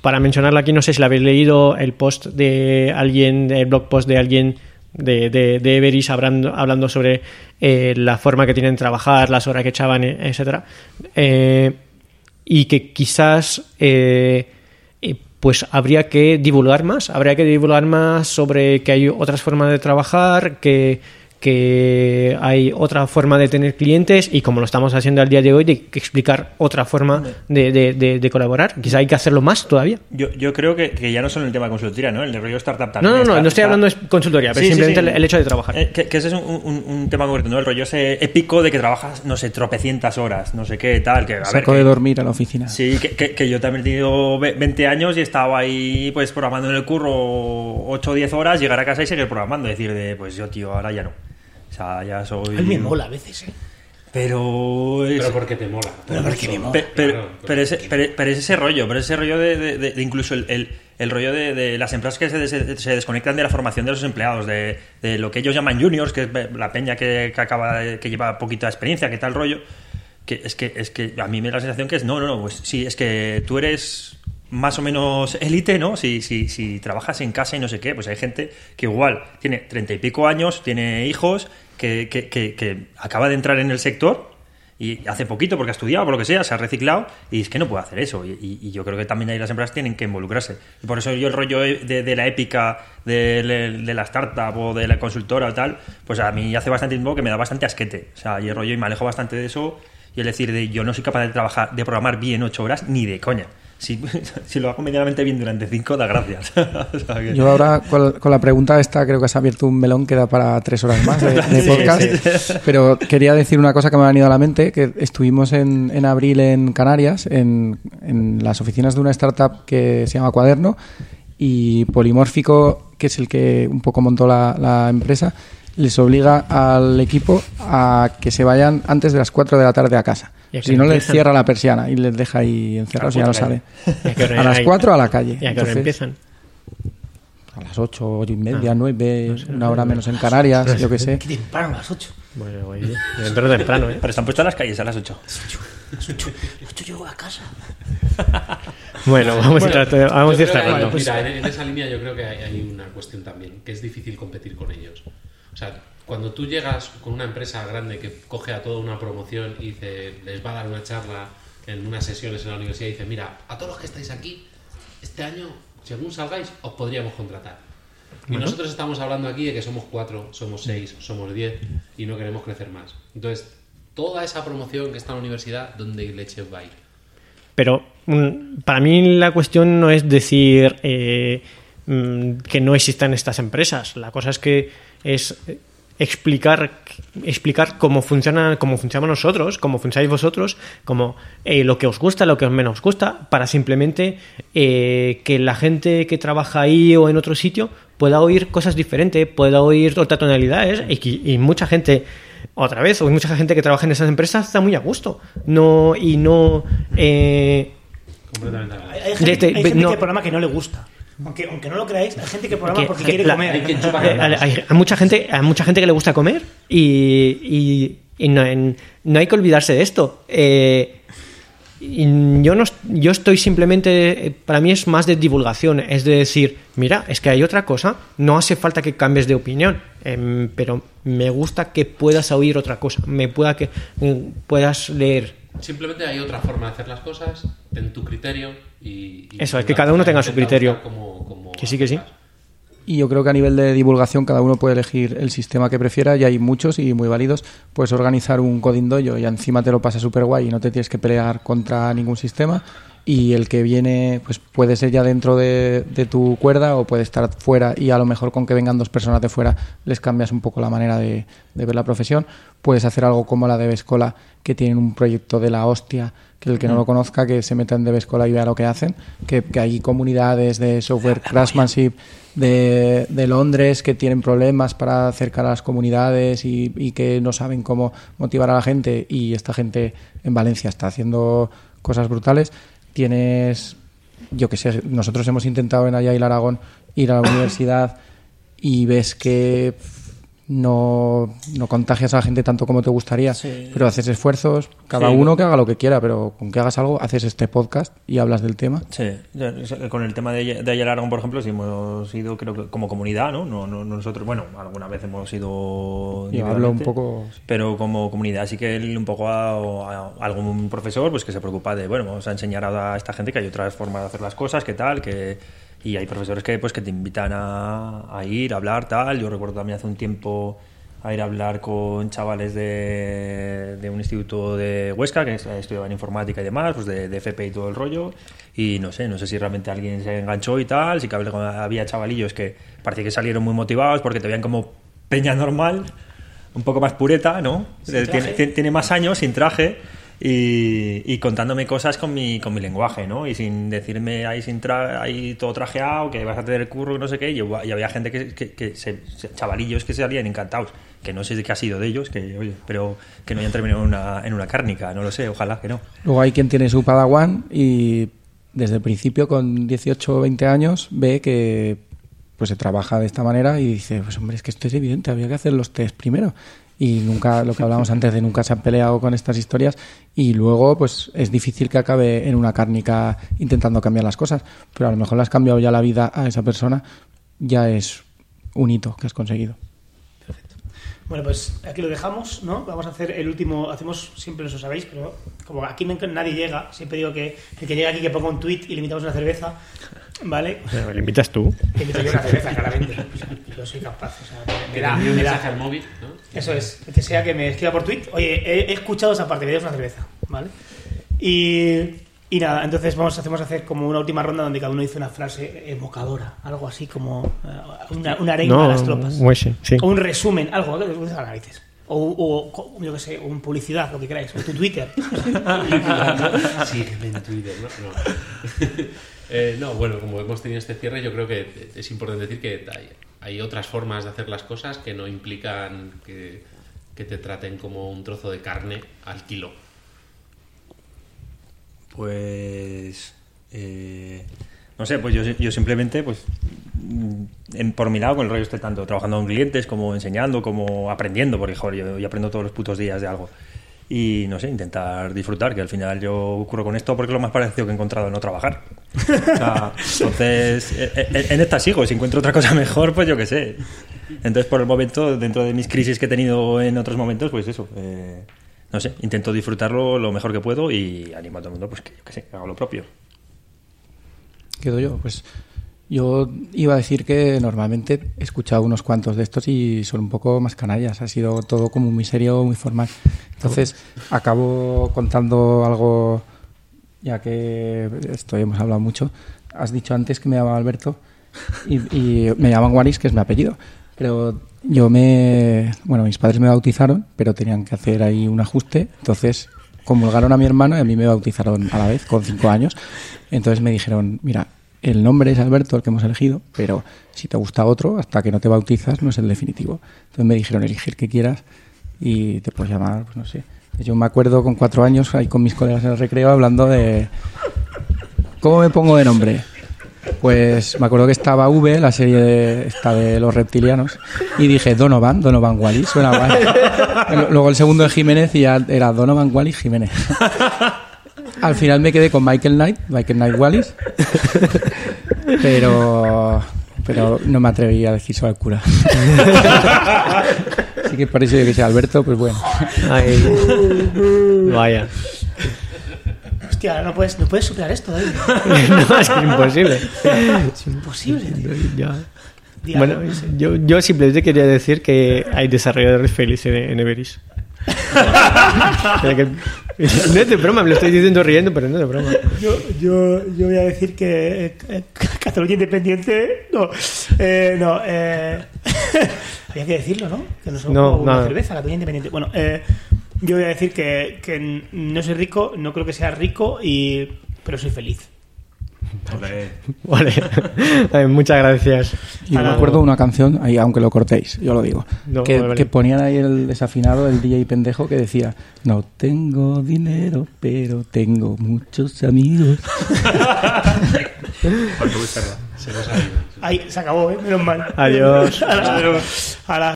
para mencionarla aquí, no sé si la habéis leído el post de alguien, el blog post de alguien de, de, de Everis hablando, hablando sobre eh, la forma que tienen de trabajar, las horas que echaban, eh, etcétera. Eh, y que quizás eh, pues habría que divulgar más, habría que divulgar más sobre que hay otras formas de trabajar, que, que hay otra forma de tener clientes y como lo estamos haciendo al día de hoy, de que explicar otra forma de, de- de- de colaborar. Quizá hay que hacerlo más todavía. Yo, yo creo que, que ya no solo el tema de consultoría, ¿no? El de rollo startup No, también. no, no, está- no estoy está- hablando de consultoría, pero Sí, simplemente sí. el- el hecho de trabajar. Eh, que, que ese es un, un- un tema concreto, ¿no? El rollo ese épico de que trabajas, no sé, tropecientas horas, no sé qué, tal. Que, a ver, Saco que- de dormir a la oficina. Sí, que, que- que yo también he tenido ve- 20 años y estaba ahí pues programando en el curro 8 o 10 horas, llegar a casa y seguir programando. Decir de, pues yo, tío, ahora ya no. O sea, ya soy... A mí me mola a veces, ¿eh? Pero... es- Pero porque te mola. Pero porque me mola. Pe- pero, Claro, pero, ese, pero, pero es ese rollo, pero ese rollo de, de- de- de incluso el, el- el rollo de, de las empresas que se, se desconectan de la formación de los empleados, de, de lo que ellos llaman juniors, que es la peña que, que acaba de- que lleva poquita experiencia, que tal rollo, que es que es que a mí me da la sensación que es no, no, no, pues sí, es que tú eres más o menos élite, ¿no? Si, si, si trabajas en casa y no sé qué, pues hay gente que igual tiene treinta y pico años, tiene hijos, que, que, que- acaba de entrar en el sector y hace poquito porque ha estudiado, por lo que sea, se ha reciclado y es que no puede hacer eso. Y, yo creo que también ahí las empresas tienen que involucrarse. Y por eso yo el rollo de, la épica de, la startup o de la consultora o tal, pues a mí hace bastante tiempo que me da bastante asquete. O sea, y el rollo y me alejo bastante de eso y el decir de yo no soy capaz de trabajar, de programar bien ocho horas ni de coña. Si, si lo hago medianamente bien durante cinco, da gracias. O sea que- Yo ahora con, con la pregunta esta creo que has abierto un melón que da para tres horas más de, de Sí, podcast. Pero quería decir una cosa que me ha venido a la mente, que estuvimos en, en abril en Canarias, en, en las oficinas de una startup que se llama Cuaderno, y Polimórfico, que es el que un poco montó la, la empresa, les obliga al equipo a que se vayan antes de las 4 de la tarde a casa. ¿Y a qué Si no, les cierra la persiana y les deja ahí encerrados y ya no sale. ¿Y a las hay? 4 a la calle. ¿Y a qué hora Entonces, empiezan? a las 8, 8 y media, Ah. 9, No sé, una hora menos en Canarias, yo qué sé. Qué temprano, a las 8. Bueno, yo entro temprano, ¿eh? Pero están puestas las calles a las 8. A las 8, llego a casa. Bueno, vamos a ir, vamos cerrando. mira, en, en esa línea yo creo que hay, hay una cuestión también, que es difícil competir con ellos. O sea, cuando tú llegas con una empresa grande que coge a toda una promoción y dice, les va a dar una charla en unas sesiones en la universidad y dice, mira, a todos los que estáis aquí, este año, según salgáis, os podríamos contratar. Y nosotros estamos hablando aquí de que somos cuatro, somos seis, somos diez y no queremos crecer más. Entonces, toda esa promoción que está en la universidad, ¿dónde leche va a ir? Pero mm, para mí la cuestión no es decir eh, mm, que no existan estas empresas. La cosa es que es explicar explicar cómo funciona cómo funcionamos nosotros, cómo funcionáis vosotros, cómo eh, lo que os gusta, lo que os menos gusta, para simplemente eh, que la gente que trabaja ahí o en otro sitio pueda oír cosas diferentes, pueda oír otras tonalidades y, que- y mucha gente otra vez, o mucha gente que trabaja en esas empresas está muy a gusto. No, y no. eh, Completamente. Hay, gente, hay gente no. que programa que no le gusta. Aunque, aunque no lo creáis, hay gente que programa que- porque que quiere la- comer. hay eh, hay, hay mucha gente, hay mucha gente que le gusta comer y, y Y no, en- no hay que olvidarse de esto. Eh, y yo, no, yo estoy simplemente, para mí es más de divulgación, es de decir, mira, es que hay otra cosa, no hace falta que cambies de opinión, em, pero me gusta que puedas oír otra cosa, me pueda que eh, puedas leer. Simplemente hay otra forma de hacer las cosas, en tu criterio y... y Eso, es que cada uno tenga su criterio. cómo Que sí, que sí. Y yo creo que a nivel de divulgación cada uno puede elegir el sistema que prefiera y hay muchos y muy válidos. Puedes organizar un coding dojo y encima te lo pasa súper guay y no te tienes que pelear contra ningún sistema. Y el que viene pues puede ser ya dentro de, de tu cuerda o puede estar fuera y a lo mejor con que vengan dos personas de fuera les cambias un poco la manera de, de ver la profesión. Puedes hacer algo como la de Bescola que tienen un proyecto de la hostia que el que no lo conozca que se meta en Devescola y vea lo que hacen, que, que hay comunidades de software craftsmanship de, de Londres que tienen problemas para acercar a las comunidades y, y que no saben cómo motivar a la gente y esta gente en Valencia está haciendo cosas brutales. Tienes, yo que sé, nosotros hemos intentado en Ayail Aragón ir a la universidad y ves que no, no contagias a la gente tanto como te gustaría, pero haces esfuerzos, cada Sí. uno que haga lo que quiera, pero con que hagas algo, haces este podcast y hablas del tema. Sí, con el tema de, de Ayer Aragón, por ejemplo, sí hemos ido, creo que como comunidad, ¿no? No, no- no nosotros, bueno, alguna vez hemos ido. Yo hablo un poco... Pero como comunidad, sí que él un poco a, a algún profesor pues que se preocupa de, bueno, vamos a enseñar a esta gente que hay otras formas de hacer las cosas, que tal, que. Y hay profesores que pues que te invitan a, a ir, a hablar, tal. Yo recuerdo también hace un tiempo a ir a hablar con chavales de, de un instituto de Huesca que estudiaban informática y demás, pues de, de FP y todo el rollo. Y no sé, no sé si realmente alguien se enganchó y tal. Sí que había chavalillos que parecía que salieron muy motivados porque te veían como peña normal, un poco más pureta, ¿no? Eh, tiene- tiene más años sin traje. Y, y contándome cosas con mi, con mi lenguaje, ¿no? Y sin decirme ahí, sin tra ahí todo trajeado, que vas a tener curro, no sé qué. Y, y había gente que, que, que se- se- chavalillos que salían encantados, que no sé de qué ha sido de ellos, que, oye, pero que no hayan terminado en una, en una cárnica, no lo sé, ojalá que no. Luego hay quien tiene su Padawan y desde el principio, con 18 o 20 años, ve que pues se trabaja de esta manera y dice, pues hombre, es que esto es evidente, había que hacer los test primero. Y nunca, lo que hablábamos antes de nunca se han peleado con estas historias y luego pues es difícil que acabe en una cárnica intentando cambiar las cosas, pero a lo mejor le has cambiado ya la vida a esa persona, ya es un hito que has conseguido. Bueno, pues aquí lo dejamos, ¿no? Vamos a hacer el último, hacemos siempre, eso sabéis, pero como aquí me- nadie llega, siempre digo que el que llega aquí que ponga un tweet y le invitamos una cerveza, ¿vale? Pero, ¿Le invitas tú? Le invito yo una cerveza, claramente. O sea, yo soy capaz, o sea, me Que da, me da. mensaje al móvil, ¿no? Eso es, que sea que me escriba por tweet. Oye, he, he escuchado esa parte, me das una cerveza, ¿vale? Y, y nada, entonces vamos, hacemos hacer como una última ronda donde cada uno dice una frase evocadora, algo así como eh, una, una arenga a las tropas. sí, sí. O un resumen, algo que les a las narices. O, o, o, yo qué sé, un publicidad, lo que queráis, o tu Twitter. Sígueme en Twitter, ¿no? No. Eh, no, bueno, como hemos tenido este cierre, yo creo que es importante decir que hay, hay otras formas de hacer las cosas que no implican que, que te traten como un trozo de carne al kilo. Pues. eh, no sé, pues yo, yo simplemente, pues. mm, en- por mi lado, con el rollo este tanto trabajando con clientes, como enseñando, como aprendiendo, porque joder, yo, yo aprendo todos los putos días de algo. Y no sé, intentar disfrutar, que al final yo ocurro con esto porque es lo más parecido que he encontrado no trabajar. O sea, entonces, eh, eh, en esta sigo, si encuentro otra cosa mejor, pues yo qué sé. Entonces, por el momento, dentro de mis crisis que he tenido en otros momentos, pues eso. eh, no sé, intento disfrutarlo lo mejor que puedo y animo a todo el mundo pues que qué sé, que haga lo propio. quedo yo? Pues yo iba a decir que normalmente he escuchado unos cuantos de estos y son un poco más canallas. Ha sido todo como muy serio, muy formal. Entonces acabo contando algo, ya que esto hemos hablado mucho. Has dicho antes que me llamaba Alberto y, y me llaman Guaris, que es mi apellido. Pero yo me... Bueno, mis padres me bautizaron, pero tenían que hacer ahí un ajuste. Entonces comulgaron a mi hermano y a mí me bautizaron a la vez, con cinco años. Entonces me dijeron, mira, el nombre es Alberto, el que hemos elegido, pero si te gusta otro, hasta que no te bautizas, no es el definitivo. Entonces me dijeron, elige el que quieras y te puedes llamar, pues no sé. Yo me acuerdo con cuatro años, ahí con mis colegas en el recreo, hablando de... ¿Cómo me pongo de nombre? Pues me acuerdo que estaba V, la serie de, esta de los reptilianos, y dije Donovan, Donovan Wally, suena guay. Luego el segundo de Jiménez y ya era Donovan Wally Jiménez. Al final me quedé con Michael Knight, Michael Knight Wallis, pero, pero no me atreví a decir eso al cura. Así que por eso yo que sea Alberto, pues bueno. Ay, vaya. Hostia, no puedes, no puedes superar esto, David. No, es imposible. Es imposible, tío. Ya. Di Bueno, yo, yo simplemente quería decir que hay desarrolladores felices en, en Everis. No es de broma, me lo estoy diciendo riendo, pero no es de broma. Yo, yo, yo voy a decir que eh, eh, Cataluña Independiente. No, eh, no. Eh, había que decirlo, ¿no? Que no somos No, una cerveza, Cataluña Independiente. Bueno, eh, yo voy a decir que, que no soy rico, no creo que sea rico, y, pero soy feliz. Vale. Ay, muchas gracias. Yo me acuerdo de una canción, ahí, aunque lo cortéis, yo lo digo, No, que, vale, vale. que ponían ahí el desafinado, el DJ pendejo, que decía, no tengo dinero, pero tengo muchos amigos. Se nos ha ido. Ahí, se acabó, ¿eh? Menos mal. Adiós. A la- a la-